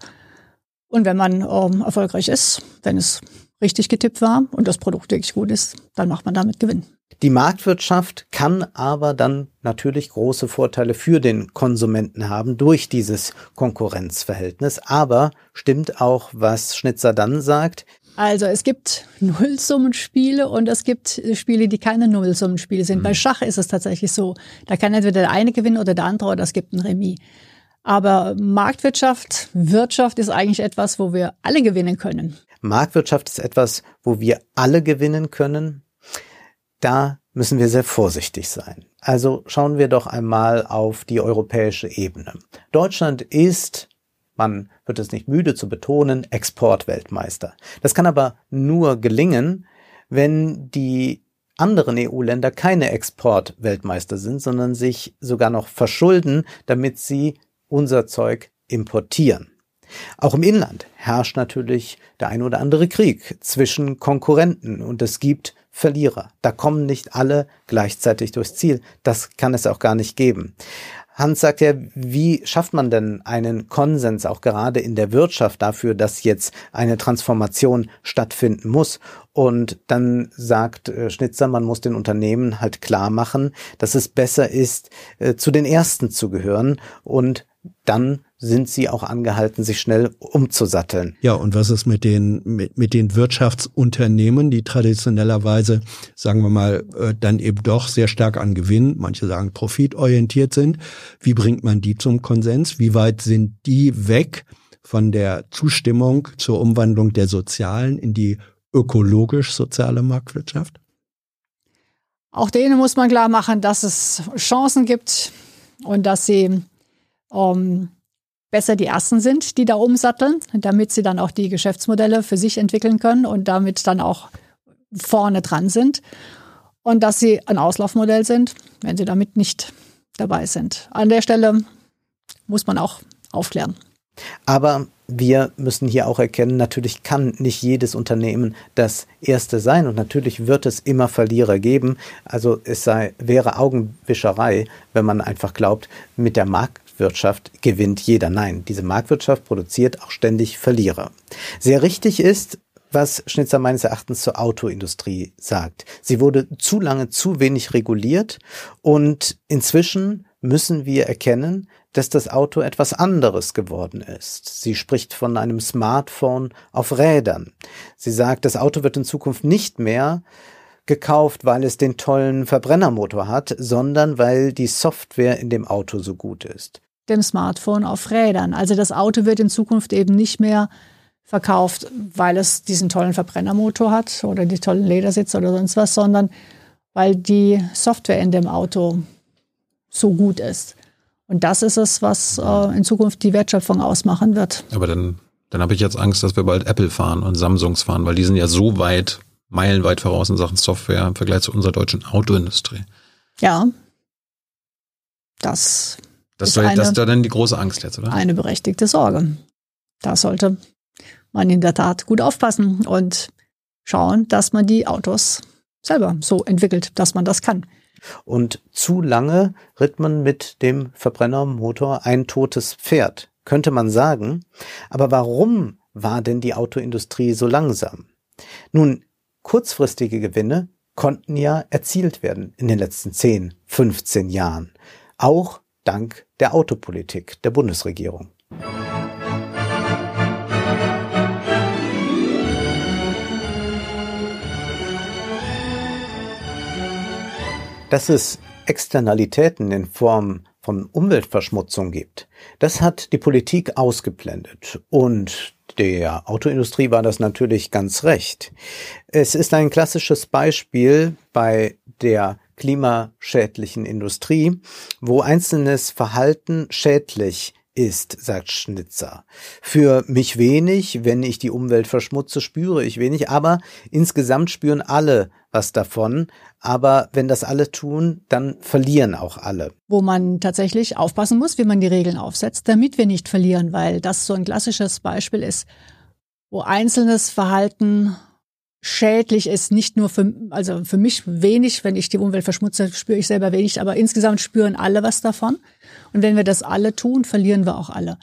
Und wenn man ähm, erfolgreich ist, wenn es richtig getippt war und das Produkt wirklich gut ist, dann macht man damit Gewinn. Die Marktwirtschaft kann aber dann natürlich große Vorteile für den Konsumenten haben durch dieses Konkurrenzverhältnis. Aber stimmt auch, was Schnitzer dann sagt, Also es gibt Nullsummenspiele und es gibt Spiele, die keine Nullsummenspiele sind. Mhm. Bei Schach ist es tatsächlich so. Da kann entweder der eine gewinnen oder der andere oder es gibt ein Remis. Aber Marktwirtschaft, Wirtschaft ist eigentlich etwas, wo wir alle gewinnen können. Marktwirtschaft ist etwas, wo wir alle gewinnen können. Da müssen wir sehr vorsichtig sein. Also schauen wir doch einmal auf die europäische Ebene. Deutschland ist man wird es nicht müde zu betonen, Exportweltmeister. Das kann aber nur gelingen, wenn die anderen EU-Länder keine Exportweltmeister sind, sondern sich sogar noch verschulden, damit sie unser Zeug importieren. Auch im Inland herrscht natürlich der ein oder andere Krieg zwischen Konkurrenten und es gibt Verlierer. Da kommen nicht alle gleichzeitig durchs Ziel. Das kann es auch gar nicht geben. Hans sagt ja, wie schafft man denn einen Konsens auch gerade in der Wirtschaft dafür, dass jetzt eine Transformation stattfinden muss? Und dann sagt äh, Schnitzer, man muss den Unternehmen halt klar machen, dass es besser ist, äh, zu den Ersten zu gehören und dann sind sie auch angehalten, sich schnell umzusatteln. Ja, und was ist mit den, mit, mit den Wirtschaftsunternehmen, die traditionellerweise, sagen wir mal, äh, dann eben doch sehr stark an Gewinn, manche sagen profitorientiert sind? Wie bringt man die zum Konsens? Wie weit sind die weg von der Zustimmung zur Umwandlung der sozialen in die ökologisch-soziale Marktwirtschaft? Auch denen muss man klar machen, dass es Chancen gibt und dass sie ähm, besser die Ersten sind, die da umsatteln, damit sie dann auch die Geschäftsmodelle für sich entwickeln können und damit dann auch vorne dran sind. Und dass sie ein Auslaufmodell sind, wenn sie damit nicht dabei sind. An der Stelle muss man auch aufklären. Aber wir müssen hier auch erkennen, natürlich kann nicht jedes Unternehmen das erste sein und natürlich wird es immer Verlierer geben. Also es sei, wäre Augenwischerei, wenn man einfach glaubt, mit der Markt Marktwirtschaft gewinnt jeder. Nein, diese Marktwirtschaft produziert auch ständig Verlierer. Sehr richtig ist, was Schnitzer meines Erachtens zur Autoindustrie sagt. Sie wurde zu lange zu wenig reguliert und inzwischen müssen wir erkennen, dass das Auto etwas anderes geworden ist. Sie spricht von einem Smartphone auf Rädern. Sie sagt, das Auto wird in Zukunft nicht mehr gekauft, weil es den tollen Verbrennermotor hat, sondern weil die Software in dem Auto so gut ist dem Smartphone auf Rädern. Also das Auto wird in Zukunft eben nicht mehr verkauft, weil es diesen tollen Verbrennermotor hat oder die tollen Ledersitze oder sonst was, sondern weil die Software in dem Auto so gut ist. Und das ist es, was äh, in Zukunft die Wertschöpfung ausmachen wird. Aber dann, dann habe ich jetzt Angst, dass wir bald Apple fahren und Samsungs fahren, weil die sind ja so weit, meilenweit voraus in Sachen Software im Vergleich zu unserer deutschen Autoindustrie. Ja, das das, soll, eine, das ist dann die große Angst jetzt, oder? Eine berechtigte Sorge. Da sollte man in der Tat gut aufpassen und schauen, dass man die Autos selber so entwickelt, dass man das kann. Und zu lange ritt man mit dem Verbrennermotor ein totes Pferd, könnte man sagen. Aber warum war denn die Autoindustrie so langsam? Nun, kurzfristige Gewinne konnten ja erzielt werden in den letzten 10, 15 Jahren. Auch dank der Autopolitik der Bundesregierung. Dass es Externalitäten in Form von Umweltverschmutzung gibt, das hat die Politik ausgeblendet. Und der Autoindustrie war das natürlich ganz recht. Es ist ein klassisches Beispiel bei der klimaschädlichen Industrie, wo einzelnes Verhalten schädlich ist, sagt Schnitzer. Für mich wenig, wenn ich die Umwelt verschmutze, spüre ich wenig, aber insgesamt spüren alle was davon. Aber wenn das alle tun, dann verlieren auch alle. Wo man tatsächlich aufpassen muss, wie man die Regeln aufsetzt, damit wir nicht verlieren, weil das so ein klassisches Beispiel ist, wo einzelnes Verhalten schädlich ist, nicht nur für, also für mich wenig, wenn ich die Umwelt verschmutze, spüre ich selber wenig, aber insgesamt spüren alle was davon. Und wenn wir das alle tun, verlieren wir auch alle.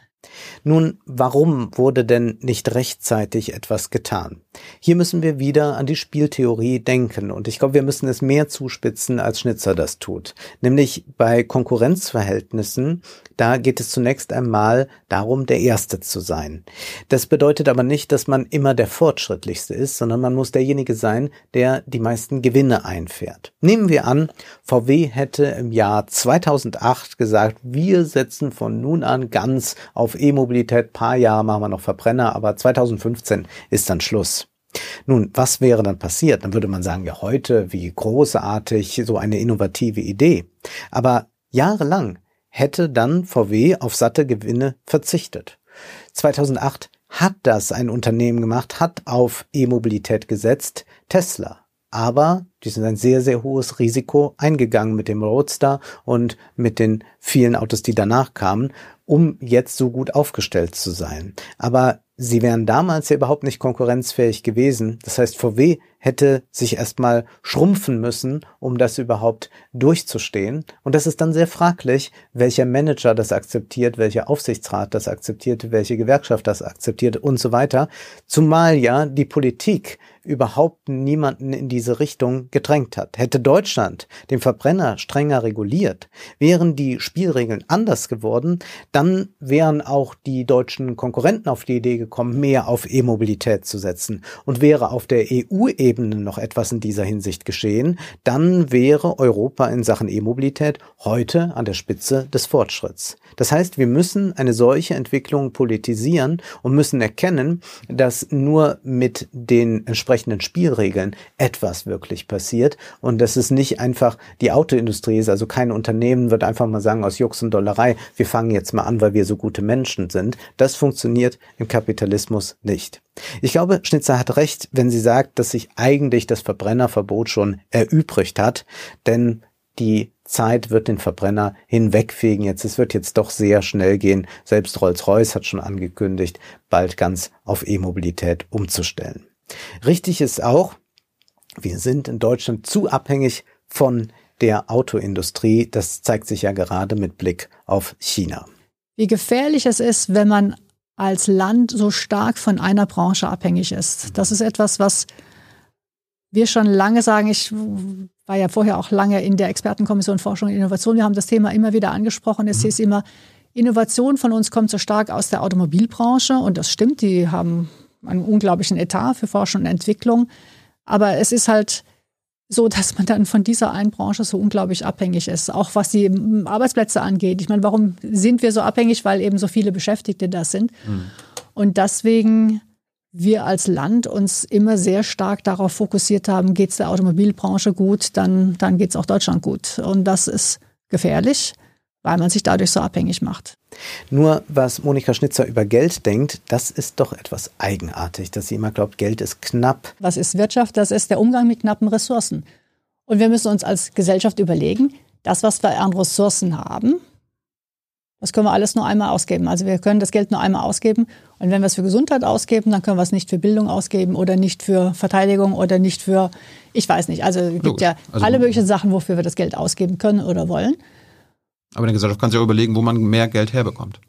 Nun, warum wurde denn nicht rechtzeitig etwas getan? Hier müssen wir wieder an die Spieltheorie denken und ich glaube, wir müssen es mehr zuspitzen, als Schnitzer das tut. Nämlich bei Konkurrenzverhältnissen, da geht es zunächst einmal darum, der Erste zu sein. Das bedeutet aber nicht, dass man immer der Fortschrittlichste ist, sondern man muss derjenige sein, der die meisten Gewinne einfährt. Nehmen wir an, VW hätte im Jahr 2008 gesagt, wir setzen von nun an ganz auf E-Mobilität, paar Jahre machen wir noch Verbrenner, aber 2015 ist dann Schluss. Nun, was wäre dann passiert? Dann würde man sagen, ja, heute, wie großartig, so eine innovative Idee. Aber jahrelang hätte dann VW auf satte Gewinne verzichtet. 2008 hat das ein Unternehmen gemacht, hat auf E-Mobilität gesetzt, Tesla. Aber die sind ein sehr, sehr hohes Risiko eingegangen mit dem Roadster und mit den vielen Autos, die danach kamen um jetzt so gut aufgestellt zu sein. Aber sie wären damals ja überhaupt nicht konkurrenzfähig gewesen. Das heißt, VW hätte sich erstmal schrumpfen müssen, um das überhaupt durchzustehen. Und das ist dann sehr fraglich, welcher Manager das akzeptiert, welcher Aufsichtsrat das akzeptiert, welche Gewerkschaft das akzeptiert und so weiter. Zumal ja die Politik überhaupt niemanden in diese Richtung gedrängt hat. Hätte Deutschland den Verbrenner strenger reguliert, wären die Spielregeln anders geworden, dann wären auch die deutschen Konkurrenten auf die Idee gekommen, mehr auf E-Mobilität zu setzen. Und wäre auf der EU-Ebene noch etwas in dieser Hinsicht geschehen, dann wäre Europa in Sachen E-Mobilität heute an der Spitze des Fortschritts. Das heißt, wir müssen eine solche Entwicklung politisieren und müssen erkennen, dass nur mit den entsprechenden Spielregeln etwas wirklich passiert und dass es nicht einfach die Autoindustrie ist, also kein Unternehmen wird einfach mal sagen aus Jux und Dollerei, wir fangen jetzt mal an, weil wir so gute Menschen sind. Das funktioniert im Kapitalismus nicht. Ich glaube, Schnitzer hat recht, wenn sie sagt, dass sich eigentlich das Verbrennerverbot schon erübrigt hat, denn die Zeit wird den Verbrenner hinwegfegen. Jetzt, es wird jetzt doch sehr schnell gehen. Selbst Rolls-Royce hat schon angekündigt, bald ganz auf E-Mobilität umzustellen. Richtig ist auch, wir sind in Deutschland zu abhängig von der Autoindustrie. Das zeigt sich ja gerade mit Blick auf China. Wie gefährlich es ist, wenn man als Land so stark von einer Branche abhängig ist. Das ist etwas, was wir schon lange sagen. Ich war ja vorher auch lange in der Expertenkommission Forschung und Innovation. Wir haben das Thema immer wieder angesprochen. Es mhm. hieß immer, Innovation von uns kommt so stark aus der Automobilbranche und das stimmt. Die haben einen unglaublichen Etat für Forschung und Entwicklung. Aber es ist halt so, dass man dann von dieser einen Branche so unglaublich abhängig ist, auch was die Arbeitsplätze angeht. Ich meine, warum sind wir so abhängig? Weil eben so viele Beschäftigte da sind. Mhm. Und deswegen wir als Land uns immer sehr stark darauf fokussiert haben, geht es der Automobilbranche gut, dann, dann geht es auch Deutschland gut. Und das ist gefährlich, weil man sich dadurch so abhängig macht. Nur was Monika Schnitzer über Geld denkt, das ist doch etwas eigenartig, dass sie immer glaubt, Geld ist knapp. Was ist Wirtschaft? Das ist der Umgang mit knappen Ressourcen. Und wir müssen uns als Gesellschaft überlegen, das, was wir an Ressourcen haben, das können wir alles nur einmal ausgeben. Also wir können das Geld nur einmal ausgeben. Und wenn wir es für Gesundheit ausgeben, dann können wir es nicht für Bildung ausgeben oder nicht für Verteidigung oder nicht für, ich weiß nicht. Also es gibt ja also, alle möglichen Sachen, wofür wir das Geld ausgeben können oder wollen. Aber in der Gesellschaft kann sich auch überlegen, wo man mehr Geld herbekommt.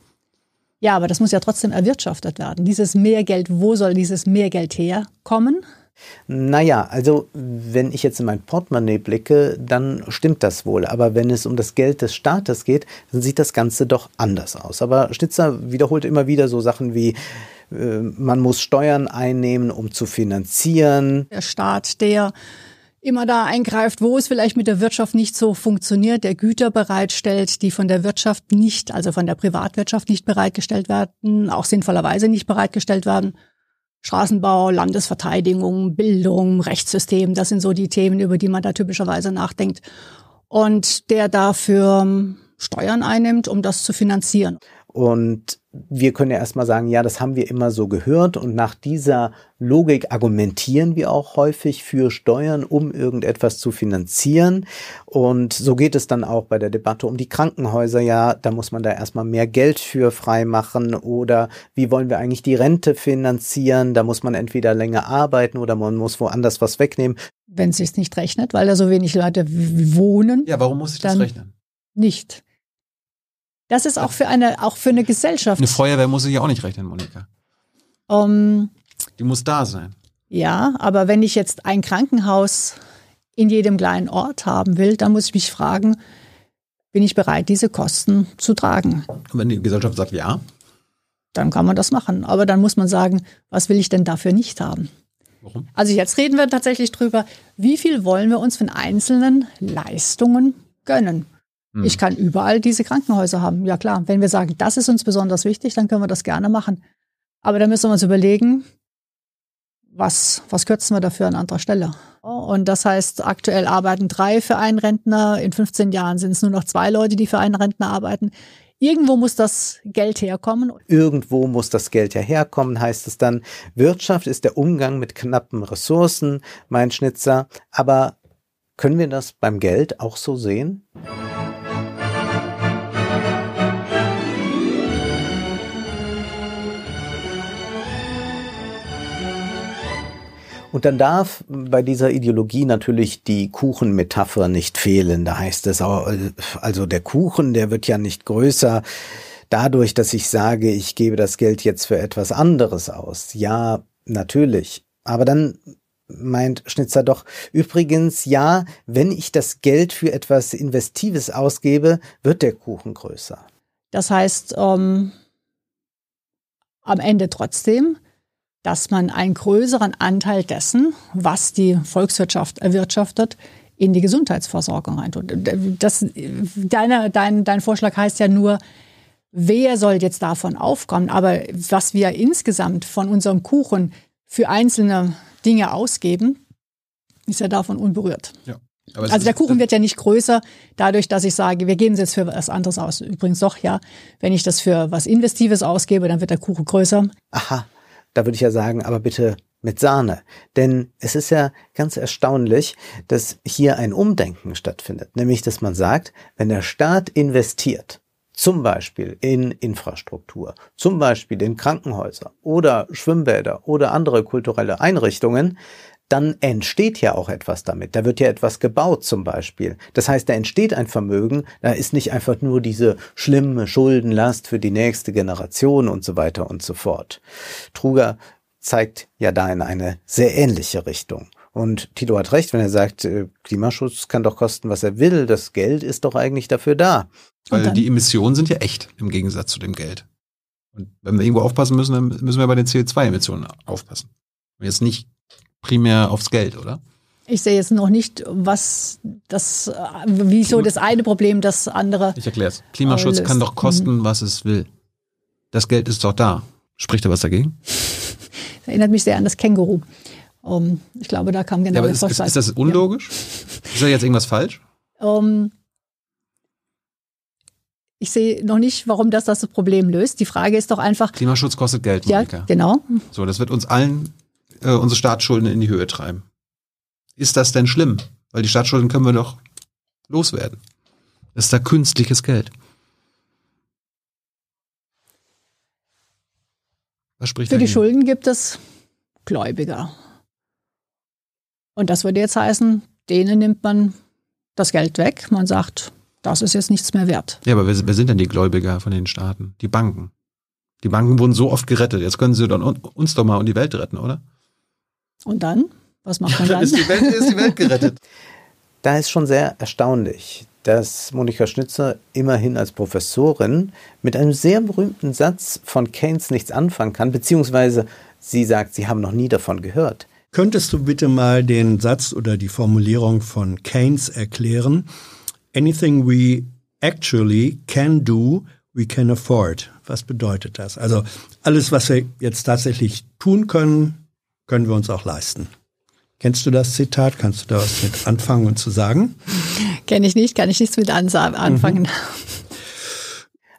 Ja, aber das muss ja trotzdem erwirtschaftet werden. Dieses Mehrgeld, wo soll dieses Mehrgeld herkommen? Naja, also wenn ich jetzt in mein Portemonnaie blicke, dann stimmt das wohl. Aber wenn es um das Geld des Staates geht, dann sieht das Ganze doch anders aus. Aber Schnitzer wiederholt immer wieder so Sachen wie, äh, man muss Steuern einnehmen, um zu finanzieren. Der Staat, der immer da eingreift, wo es vielleicht mit der Wirtschaft nicht so funktioniert, der Güter bereitstellt, die von der Wirtschaft nicht, also von der Privatwirtschaft nicht bereitgestellt werden, auch sinnvollerweise nicht bereitgestellt werden. Straßenbau, Landesverteidigung, Bildung, Rechtssystem, das sind so die Themen, über die man da typischerweise nachdenkt. Und der dafür Steuern einnimmt, um das zu finanzieren. Und wir können ja erstmal sagen, ja, das haben wir immer so gehört und nach dieser Logik argumentieren wir auch häufig für Steuern, um irgendetwas zu finanzieren. Und so geht es dann auch bei der Debatte um die Krankenhäuser. Ja, da muss man da erstmal mehr Geld für freimachen oder wie wollen wir eigentlich die Rente finanzieren? Da muss man entweder länger arbeiten oder man muss woanders was wegnehmen. Wenn es sich nicht rechnet, weil da so wenig Leute wohnen. Ja, warum muss ich das rechnen? Nicht. Das ist auch für eine, auch für eine Gesellschaft. Eine Feuerwehr muss ich ja auch nicht rechnen, Monika. Um, Die muss da sein. ja, aber wenn ich jetzt ein Krankenhaus in jedem kleinen Ort haben will, dann muss ich mich fragen, bin ich bereit, diese Kosten zu tragen? Und wenn die Gesellschaft sagt ja, Dann kann man das machen. Aber dann muss man sagen, was will ich denn dafür nicht haben? warum? Also jetzt reden wir tatsächlich drüber, wie viel wollen wir uns von einzelnen Leistungen gönnen? Hm. Ich kann überall diese Krankenhäuser haben. Ja klar, wenn wir sagen, das ist uns besonders wichtig, dann können wir das gerne machen. Aber dann müssen wir uns überlegen, was, was kürzen wir dafür an anderer Stelle? Und das heißt, aktuell arbeiten drei für einen Rentner. In 15 Jahren sind es nur noch zwei Leute, die für einen Rentner arbeiten. Irgendwo muss das Geld herkommen. Irgendwo muss das Geld ja herkommen, heißt es dann. Wirtschaft ist der Umgang mit knappen Ressourcen, mein Schnitzer. Aber können wir das beim Geld auch so sehen? Und dann darf bei dieser Ideologie natürlich die Kuchenmetapher nicht fehlen. Da heißt es, also der Kuchen, der wird ja nicht größer dadurch, dass ich sage, ich gebe das Geld jetzt für etwas anderes aus. Ja, natürlich. Aber dann meint Schnitzer doch, übrigens, ja, wenn ich das Geld für etwas Investives ausgebe, wird der Kuchen größer. Das heißt, ähm, am Ende trotzdem, dass man einen größeren Anteil dessen, was die Volkswirtschaft erwirtschaftet, in die Gesundheitsversorgung reintut. Das, deine, dein, dein Vorschlag heißt ja nur, wer soll jetzt davon aufkommen? Aber was wir insgesamt von unserem Kuchen für einzelne Dinge ausgeben, ist ja davon unberührt. Ja. Also der ist- Kuchen wird ja nicht größer, dadurch, dass ich sage, wir geben es jetzt für was anderes aus. Übrigens doch, ja, wenn ich das für was Investives ausgebe, dann wird der Kuchen größer. Aha, da würde ich ja sagen, aber bitte mit Sahne. Denn es ist ja ganz erstaunlich, dass hier ein Umdenken stattfindet. Nämlich, dass man sagt, wenn der Staat investiert, zum Beispiel in Infrastruktur, zum Beispiel in Krankenhäuser oder Schwimmbäder oder andere kulturelle Einrichtungen, dann entsteht ja auch etwas damit. Da wird ja etwas gebaut zum Beispiel. Das heißt, da entsteht ein Vermögen, da ist nicht einfach nur diese schlimme Schuldenlast für die nächste Generation und so weiter und so fort. Truger zeigt ja da in eine sehr ähnliche Richtung. Und Tito hat recht, wenn er sagt, äh, Klimaschutz kann doch kosten, was er will. Das Geld ist doch eigentlich dafür da. Weil die Emissionen sind ja echt im Gegensatz zu dem Geld. Und wenn wir irgendwo aufpassen müssen, dann müssen wir bei den CO2-Emissionen aufpassen. Und jetzt nicht primär aufs Geld, oder? Ich sehe jetzt noch nicht, was das, wieso das eine Problem das andere. Ich erkläre es. Klimaschutz Alles. kann doch kosten, was es will. Das Geld ist doch da. Spricht da was dagegen? Das erinnert mich sehr an das Känguru. Um, ich glaube, da kam genau ja, der ist, ist, das unlogisch? Ist da jetzt irgendwas falsch? Ähm, ich sehe noch nicht, warum das das Problem löst. Die Frage ist doch einfach, Klimaschutz kostet Geld, ja, Monika. genau. So, das wird uns allen äh, unsere Staatsschulden in die Höhe treiben. Ist das denn schlimm? Weil die Staatsschulden können wir doch loswerden. Das ist da künstliches Geld. Was spricht Für die? Schulden gibt es Gläubiger. Und das würde jetzt heißen, denen nimmt man das Geld weg. Man sagt, das ist jetzt nichts mehr wert. Ja, aber wer, wer sind denn die Gläubiger von den Staaten? Die Banken. Die Banken wurden so oft gerettet. Jetzt können sie dann un- uns doch mal und die Welt retten, oder? Und dann? Was macht man Dann dann? ist die Welt, ist die Welt gerettet. Da ist schon sehr erstaunlich, dass Monika Schnitzer immerhin als Professorin mit einem sehr berühmten Satz von Keynes nichts anfangen kann, beziehungsweise sie sagt, sie haben noch nie davon gehört. Könntest du bitte mal den Satz oder die Formulierung von Keynes erklären? Anything we actually can do, we can afford. Was bedeutet das? Also alles, was wir jetzt tatsächlich tun können, können wir uns auch leisten. Kennst du das Zitat? Kannst du da was mit anfangen und zu sagen? Kenne ich nicht, kann ich nichts mit anfangen.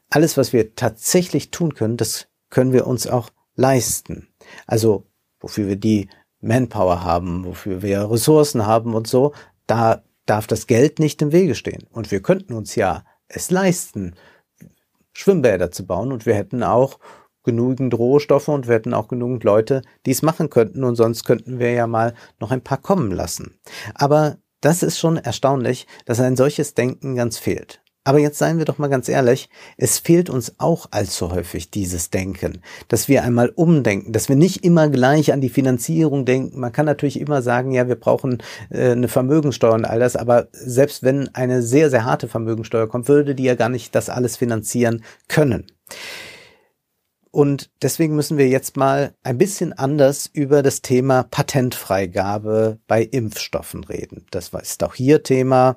Alles, was wir tatsächlich tun können, das können wir uns auch leisten. Also, wofür wir die Manpower haben, wofür wir Ressourcen haben und so, da darf das Geld nicht im Wege stehen. Und wir könnten uns ja es leisten, Schwimmbäder zu bauen und wir hätten auch genügend Rohstoffe und wir hätten auch genügend Leute, die es machen könnten und sonst könnten wir ja mal noch ein paar kommen lassen. Aber das ist schon erstaunlich, dass ein solches Denken ganz fehlt. Aber jetzt seien wir doch mal ganz ehrlich, es fehlt uns auch allzu häufig dieses Denken, dass wir einmal umdenken, dass wir nicht immer gleich an die Finanzierung denken. Man kann natürlich immer sagen, ja, wir brauchen äh, eine Vermögensteuer und all das, aber selbst wenn eine sehr, sehr harte Vermögensteuer kommt, würde die ja gar nicht das alles finanzieren können. Und deswegen müssen wir jetzt mal ein bisschen anders über das Thema Patentfreigabe bei Impfstoffen reden. Das ist auch hier Thema.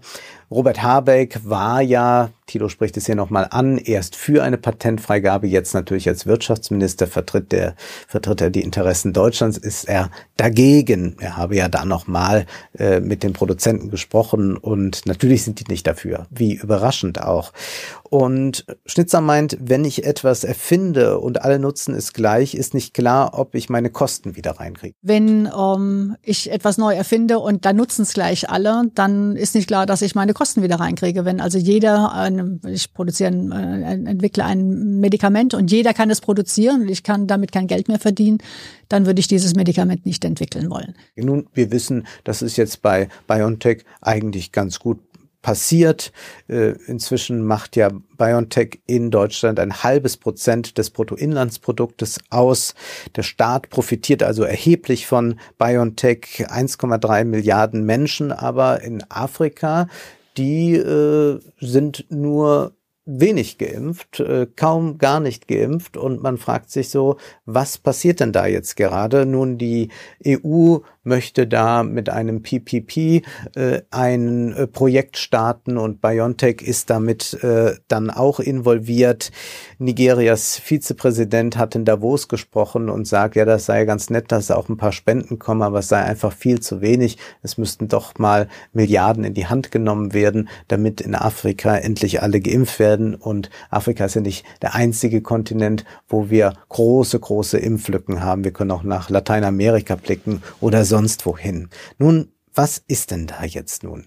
Robert Habeck war ja, Tilo spricht es hier nochmal an, erst für eine Patentfreigabe, jetzt natürlich als Wirtschaftsminister vertritt der, vertritt er die Interessen Deutschlands, ist er dagegen. Er habe ja da nochmal äh, mit den Produzenten gesprochen und natürlich sind die nicht dafür. Wie überraschend auch. Und Schnitzer meint, wenn ich etwas erfinde und alle nutzen es gleich, ist nicht klar, ob ich meine Kosten wieder reinkriege. Wenn ähm, ich etwas neu erfinde und da nutzen es gleich alle, dann ist nicht klar, dass ich meine Kosten wieder reinkriege. Wenn also jeder, ein, ich produziere, ein, entwickle ein Medikament und jeder kann es produzieren und ich kann damit kein Geld mehr verdienen, dann würde ich dieses Medikament nicht entwickeln wollen. Nun, wir wissen, das ist jetzt bei BioNTech eigentlich ganz gut passiert. Äh, inzwischen macht ja BioNTech in Deutschland ein halbes Prozent des Bruttoinlandsproduktes aus. Der Staat profitiert also erheblich von BioNTech, 1,3 Milliarden Menschen, aber in Afrika die äh, sind nur wenig geimpft, äh, kaum gar nicht geimpft und man fragt sich so, was passiert denn da jetzt gerade? Nun, die EU möchte da mit einem PPP äh, ein äh, Projekt starten und BioNTech ist damit äh, dann auch involviert. Nigerias Vizepräsident hat in Davos gesprochen und sagt, ja, das sei ganz nett, dass auch ein paar Spenden kommen, aber es sei einfach viel zu wenig. Es müssten doch mal Milliarden in die Hand genommen werden, damit in Afrika endlich alle geimpft werden. Und Afrika ist ja nicht der einzige Kontinent, wo wir große, große Impflücken haben. Wir können auch nach Lateinamerika blicken oder sonst wohin. Nun, was ist denn da jetzt nun?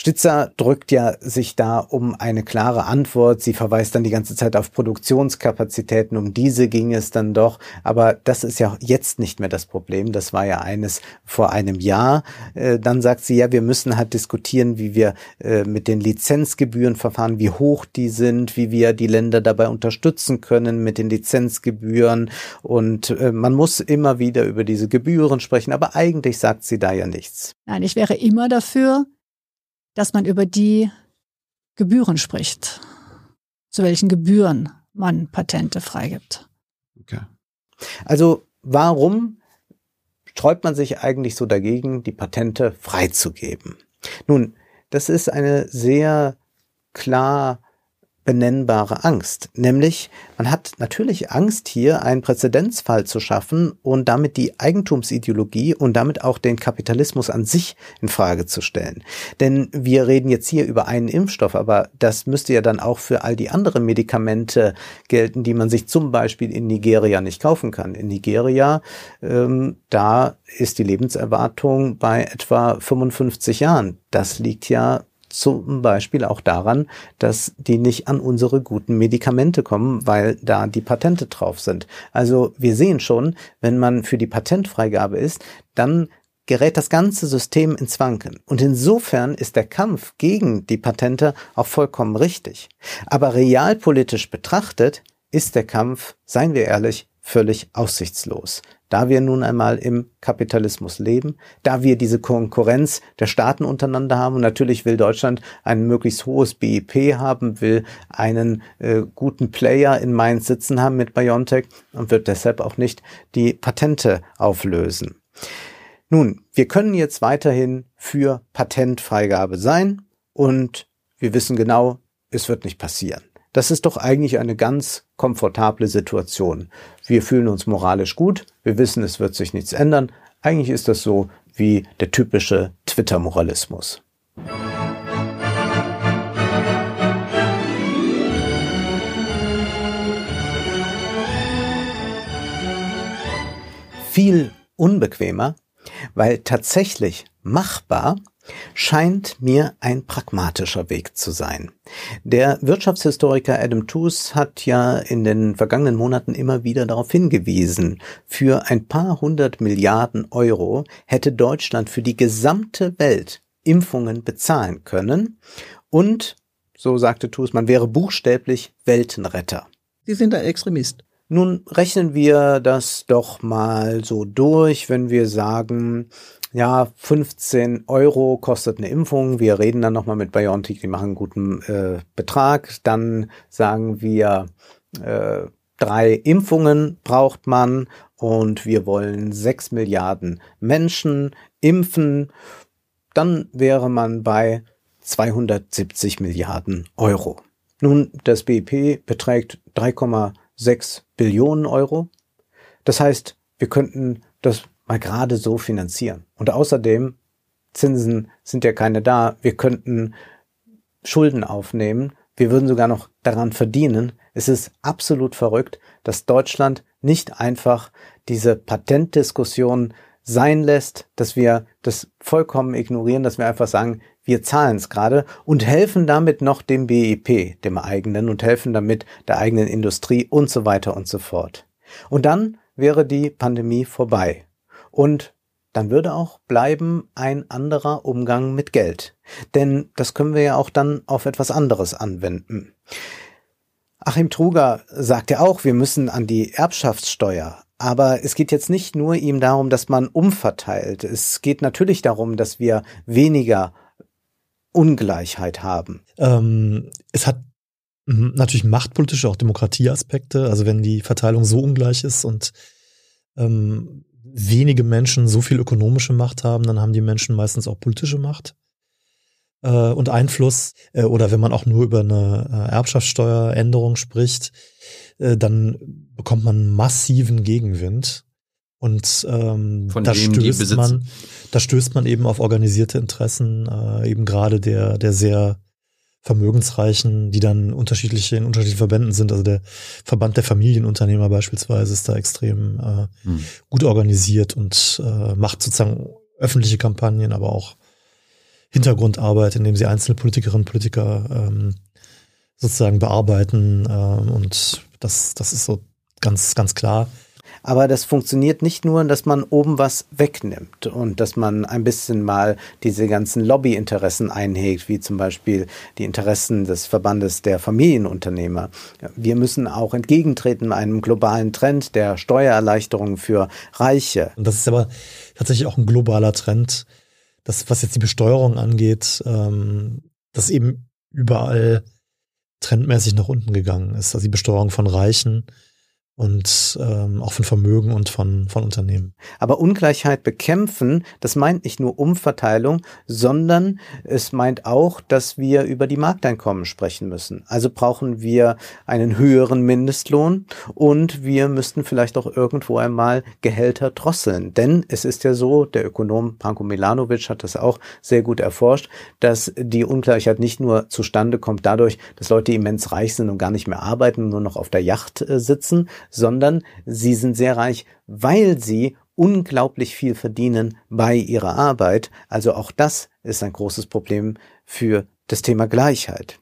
Stitzer drückt ja sich da um eine klare Antwort. Sie verweist dann die ganze Zeit auf Produktionskapazitäten. Um diese ging es dann doch. Aber das ist ja jetzt nicht mehr das Problem. Das war ja eines vor einem Jahr. Äh, dann sagt sie, ja, wir müssen halt diskutieren, wie wir äh, mit den Lizenzgebühren verfahren, wie hoch die sind, wie wir die Länder dabei unterstützen können mit den Lizenzgebühren. Und äh, man muss immer wieder über diese Gebühren sprechen. Aber eigentlich sagt sie da ja nichts. Nein, ich wäre immer dafür, dass man über die Gebühren spricht, zu welchen Gebühren man Patente freigibt. Okay. Also warum sträubt man sich eigentlich so dagegen, die Patente freizugeben? Nun, das ist eine sehr klar benennbare Angst. Nämlich, man hat natürlich Angst, hier einen Präzedenzfall zu schaffen und damit die Eigentumsideologie und damit auch den Kapitalismus an sich in Frage zu stellen. Denn wir reden jetzt hier über einen Impfstoff, aber das müsste ja dann auch für all die anderen Medikamente gelten, die man sich zum Beispiel in Nigeria nicht kaufen kann. In Nigeria, ähm, da ist die Lebenserwartung bei etwa 55 Jahren. Das liegt ja zum Beispiel auch daran, dass die nicht an unsere guten Medikamente kommen, weil da die Patente drauf sind. Also wir sehen schon, wenn man für die Patentfreigabe ist, dann gerät das ganze System ins Wanken. Und insofern ist der Kampf gegen die Patente auch vollkommen richtig. Aber realpolitisch betrachtet ist der Kampf, seien wir ehrlich, völlig aussichtslos. Da wir nun einmal im Kapitalismus leben, da wir diese Konkurrenz der Staaten untereinander haben und natürlich will Deutschland ein möglichst hohes BIP haben, will einen äh, guten Player in Mainz sitzen haben mit BioNTech und wird deshalb auch nicht die Patente auflösen. Nun, wir können jetzt weiterhin für Patentfreigabe sein und wir wissen genau, es wird nicht passieren. Das ist doch eigentlich eine ganz komfortable Situation. Wir fühlen uns moralisch gut, wir wissen, es wird sich nichts ändern. Eigentlich ist das so wie der typische Twitter-Moralismus. Viel unbequemer, weil tatsächlich machbar scheint mir ein pragmatischer Weg zu sein. Der Wirtschaftshistoriker Adam Tooze hat ja in den vergangenen Monaten immer wieder darauf hingewiesen, für ein paar hundert Milliarden Euro hätte Deutschland für die gesamte Welt Impfungen bezahlen können und so sagte Tus, man wäre buchstäblich Weltenretter. Sie sind ein Extremist. Nun rechnen wir das doch mal so durch, wenn wir sagen, ja, 15 Euro kostet eine Impfung. Wir reden dann nochmal mit BioNTech, die machen einen guten äh, Betrag. Dann sagen wir, äh, drei Impfungen braucht man und wir wollen sechs Milliarden Menschen impfen. Dann wäre man bei 270 Milliarden Euro. Nun, das BIP beträgt 3,6 Billionen Euro. Das heißt, wir könnten das mal gerade so finanzieren. Und außerdem, Zinsen sind ja keine da. Wir könnten Schulden aufnehmen. Wir würden sogar noch daran verdienen. Es ist absolut verrückt, dass Deutschland nicht einfach diese Patentdiskussion sein lässt, dass wir das vollkommen ignorieren, dass wir einfach sagen, wir zahlen es gerade und helfen damit noch dem BIP, dem eigenen, und helfen damit der eigenen Industrie und so weiter und so fort. Und dann wäre die Pandemie vorbei. Und dann würde auch bleiben ein anderer Umgang mit Geld. Denn das können wir ja auch dann auf etwas anderes anwenden. Achim Truger sagt ja auch, wir müssen an die Erbschaftssteuer. Aber es geht jetzt nicht nur ihm darum, dass man umverteilt. Es geht natürlich darum, dass wir weniger Ungleichheit haben. Ähm, es hat natürlich machtpolitische, auch Demokratieaspekte. Also wenn die Verteilung so ungleich ist und ähm, wenige Menschen so viel ökonomische Macht haben, dann haben die Menschen meistens auch politische Macht äh, und Einfluss. Äh, oder wenn man auch nur über eine äh, Erbschaftssteueränderung spricht, äh, dann bekommt man massiven Gegenwind. Und ähm, da stößt man, da stößt man eben auf organisierte Interessen, äh, eben gerade der, der sehr Vermögensreichen, die dann unterschiedliche in unterschiedlichen Verbänden sind. Also der Verband der Familienunternehmer beispielsweise ist da extrem äh, hm. gut organisiert und äh, macht sozusagen öffentliche Kampagnen, aber auch Hintergrundarbeit, indem sie einzelne Politikerinnen und Politiker ähm, sozusagen bearbeiten. Äh, und das, das ist so ganz, ganz klar. Aber das funktioniert nicht nur, dass man oben was wegnimmt und dass man ein bisschen mal diese ganzen Lobbyinteressen einhegt, wie zum Beispiel die Interessen des Verbandes der Familienunternehmer. Wir müssen auch entgegentreten einem globalen Trend der Steuererleichterung für Reiche. Und das ist aber tatsächlich auch ein globaler Trend, das, was jetzt die Besteuerung angeht, ähm, dass eben überall trendmäßig nach unten gegangen ist. Also die Besteuerung von Reichen und ähm, auch von Vermögen und von, von Unternehmen. Aber Ungleichheit bekämpfen, das meint nicht nur Umverteilung, sondern es meint auch, dass wir über die Markteinkommen sprechen müssen. Also brauchen wir einen höheren Mindestlohn und wir müssten vielleicht auch irgendwo einmal Gehälter drosseln. Denn es ist ja so, der Ökonom Branko Milanovic hat das auch sehr gut erforscht, dass die Ungleichheit nicht nur zustande kommt dadurch, dass Leute immens reich sind und gar nicht mehr arbeiten, nur noch auf der Yacht äh, sitzen, sondern sie sind sehr reich, weil sie unglaublich viel verdienen bei ihrer Arbeit. Also auch das ist ein großes Problem für das Thema Gleichheit.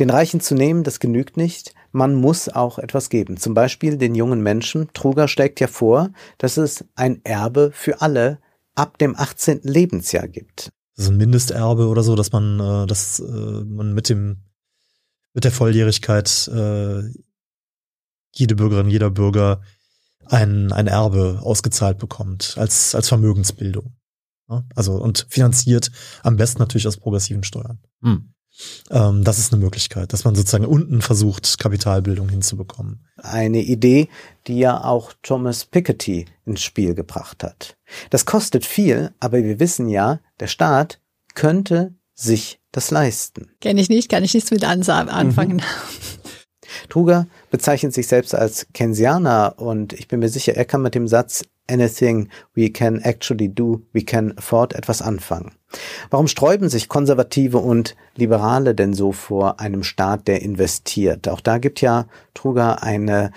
Den Reichen zu nehmen, das genügt nicht. Man muss auch etwas geben. Zum Beispiel den jungen Menschen. Truger schlägt ja vor, dass es ein Erbe für alle ab dem 18. Lebensjahr gibt. Ist ein Mindesterbe oder so, dass man, äh, dass äh, man mit dem mit der Volljährigkeit äh, jede Bürgerin, jeder Bürger ein, ein Erbe ausgezahlt bekommt als, als Vermögensbildung. Also und finanziert am besten natürlich aus progressiven Steuern. Hm. Ähm, das ist eine Möglichkeit, dass man sozusagen unten versucht, Kapitalbildung hinzubekommen. Eine Idee, die ja auch Thomas Piketty ins Spiel gebracht hat. Das kostet viel, aber wir wissen ja, der Staat könnte sich das leisten. Kenne ich nicht, kann ich nichts mit anfangen. Mhm. Truger bezeichnet sich selbst als Keynesianer und ich bin mir sicher, er kann mit dem Satz Anything we can actually do, we can afford etwas anfangen. Warum sträuben sich Konservative und Liberale denn so vor einem Staat, der investiert? Auch da gibt ja Truger eine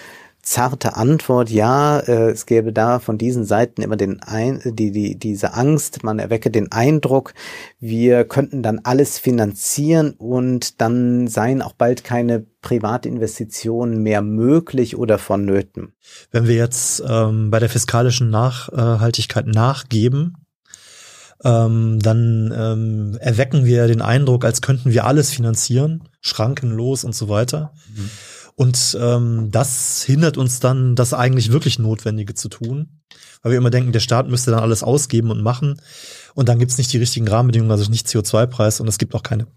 zarte Antwort, ja, äh, es gäbe da von diesen Seiten immer den ein, die, die, diese Angst, man erwecke den Eindruck, wir könnten dann alles finanzieren und dann seien auch bald keine Privatinvestitionen mehr möglich oder vonnöten. Wenn wir jetzt ähm, bei der fiskalischen Nachhaltigkeit nachgeben, ähm, dann ähm, erwecken wir den Eindruck, als könnten wir alles finanzieren, schrankenlos und so weiter. Mhm. Und ähm, das hindert uns dann, das eigentlich wirklich Notwendige zu tun, weil wir immer denken, der Staat müsste dann alles ausgeben und machen. Und dann gibt's nicht die richtigen Rahmenbedingungen, also nicht CO2-Preis und es gibt auch keine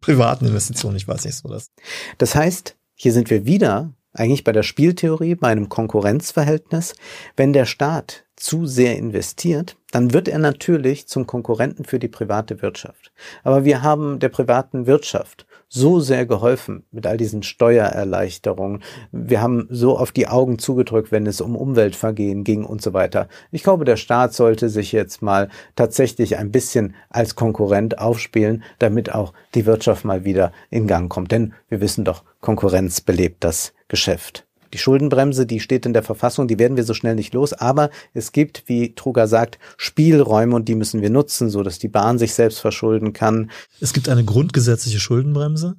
privaten Investitionen, ich weiß nicht so das. Das heißt, hier sind wir wieder eigentlich bei der Spieltheorie, bei einem Konkurrenzverhältnis. Wenn der Staat zu sehr investiert, dann wird er natürlich zum Konkurrenten für die private Wirtschaft. Aber wir haben der privaten Wirtschaft so sehr geholfen mit all diesen Steuererleichterungen. Wir haben so auf die Augen zugedrückt, wenn es um Umweltvergehen ging und so weiter. Ich glaube, der Staat sollte sich jetzt mal tatsächlich ein bisschen als Konkurrent aufspielen, damit auch die Wirtschaft mal wieder in Gang kommt. Denn wir wissen doch, Konkurrenz belebt das Geschäft. Die Schuldenbremse, die steht in der Verfassung, die werden wir so schnell nicht los, aber es gibt, wie Truger sagt, Spielräume und die müssen wir nutzen, so dass die Bahn sich selbst verschulden kann. Es gibt eine grundgesetzliche Schuldenbremse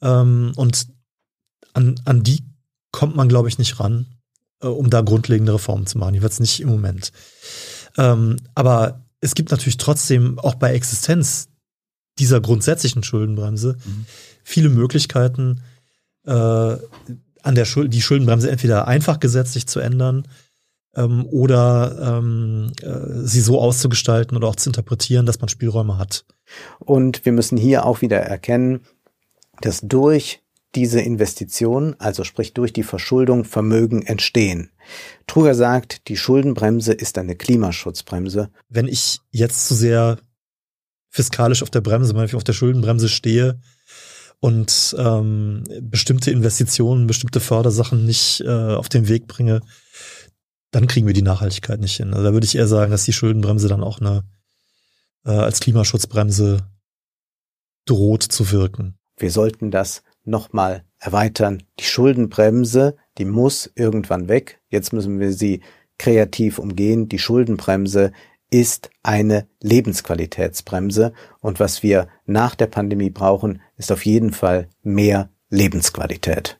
ähm, und an, an die kommt man, glaube ich, nicht ran, äh, um da grundlegende Reformen zu machen. Die wird es nicht im Moment. Ähm, aber es gibt natürlich trotzdem auch bei Existenz dieser grundsätzlichen Schuldenbremse mhm. viele Möglichkeiten, äh, an der Schuld, die Schuldenbremse entweder einfach gesetzlich zu ändern ähm, oder ähm, äh, sie so auszugestalten oder auch zu interpretieren, dass man Spielräume hat. Und wir müssen hier auch wieder erkennen, dass durch diese Investitionen, also sprich durch die Verschuldung, Vermögen entstehen. Truger sagt, die Schuldenbremse ist eine Klimaschutzbremse. Wenn ich jetzt zu sehr fiskalisch auf der Bremse, wenn ich auf der Schuldenbremse stehe, und ähm, bestimmte Investitionen, bestimmte Fördersachen nicht äh, auf den Weg bringe, dann kriegen wir die Nachhaltigkeit nicht hin. Also da würde ich eher sagen, dass die Schuldenbremse dann auch eine äh, als Klimaschutzbremse droht zu wirken. Wir sollten das nochmal erweitern. Die Schuldenbremse, die muss irgendwann weg. Jetzt müssen wir sie kreativ umgehen. Die Schuldenbremse ist eine Lebensqualitätsbremse und was wir nach der Pandemie brauchen, ist auf jeden Fall mehr Lebensqualität.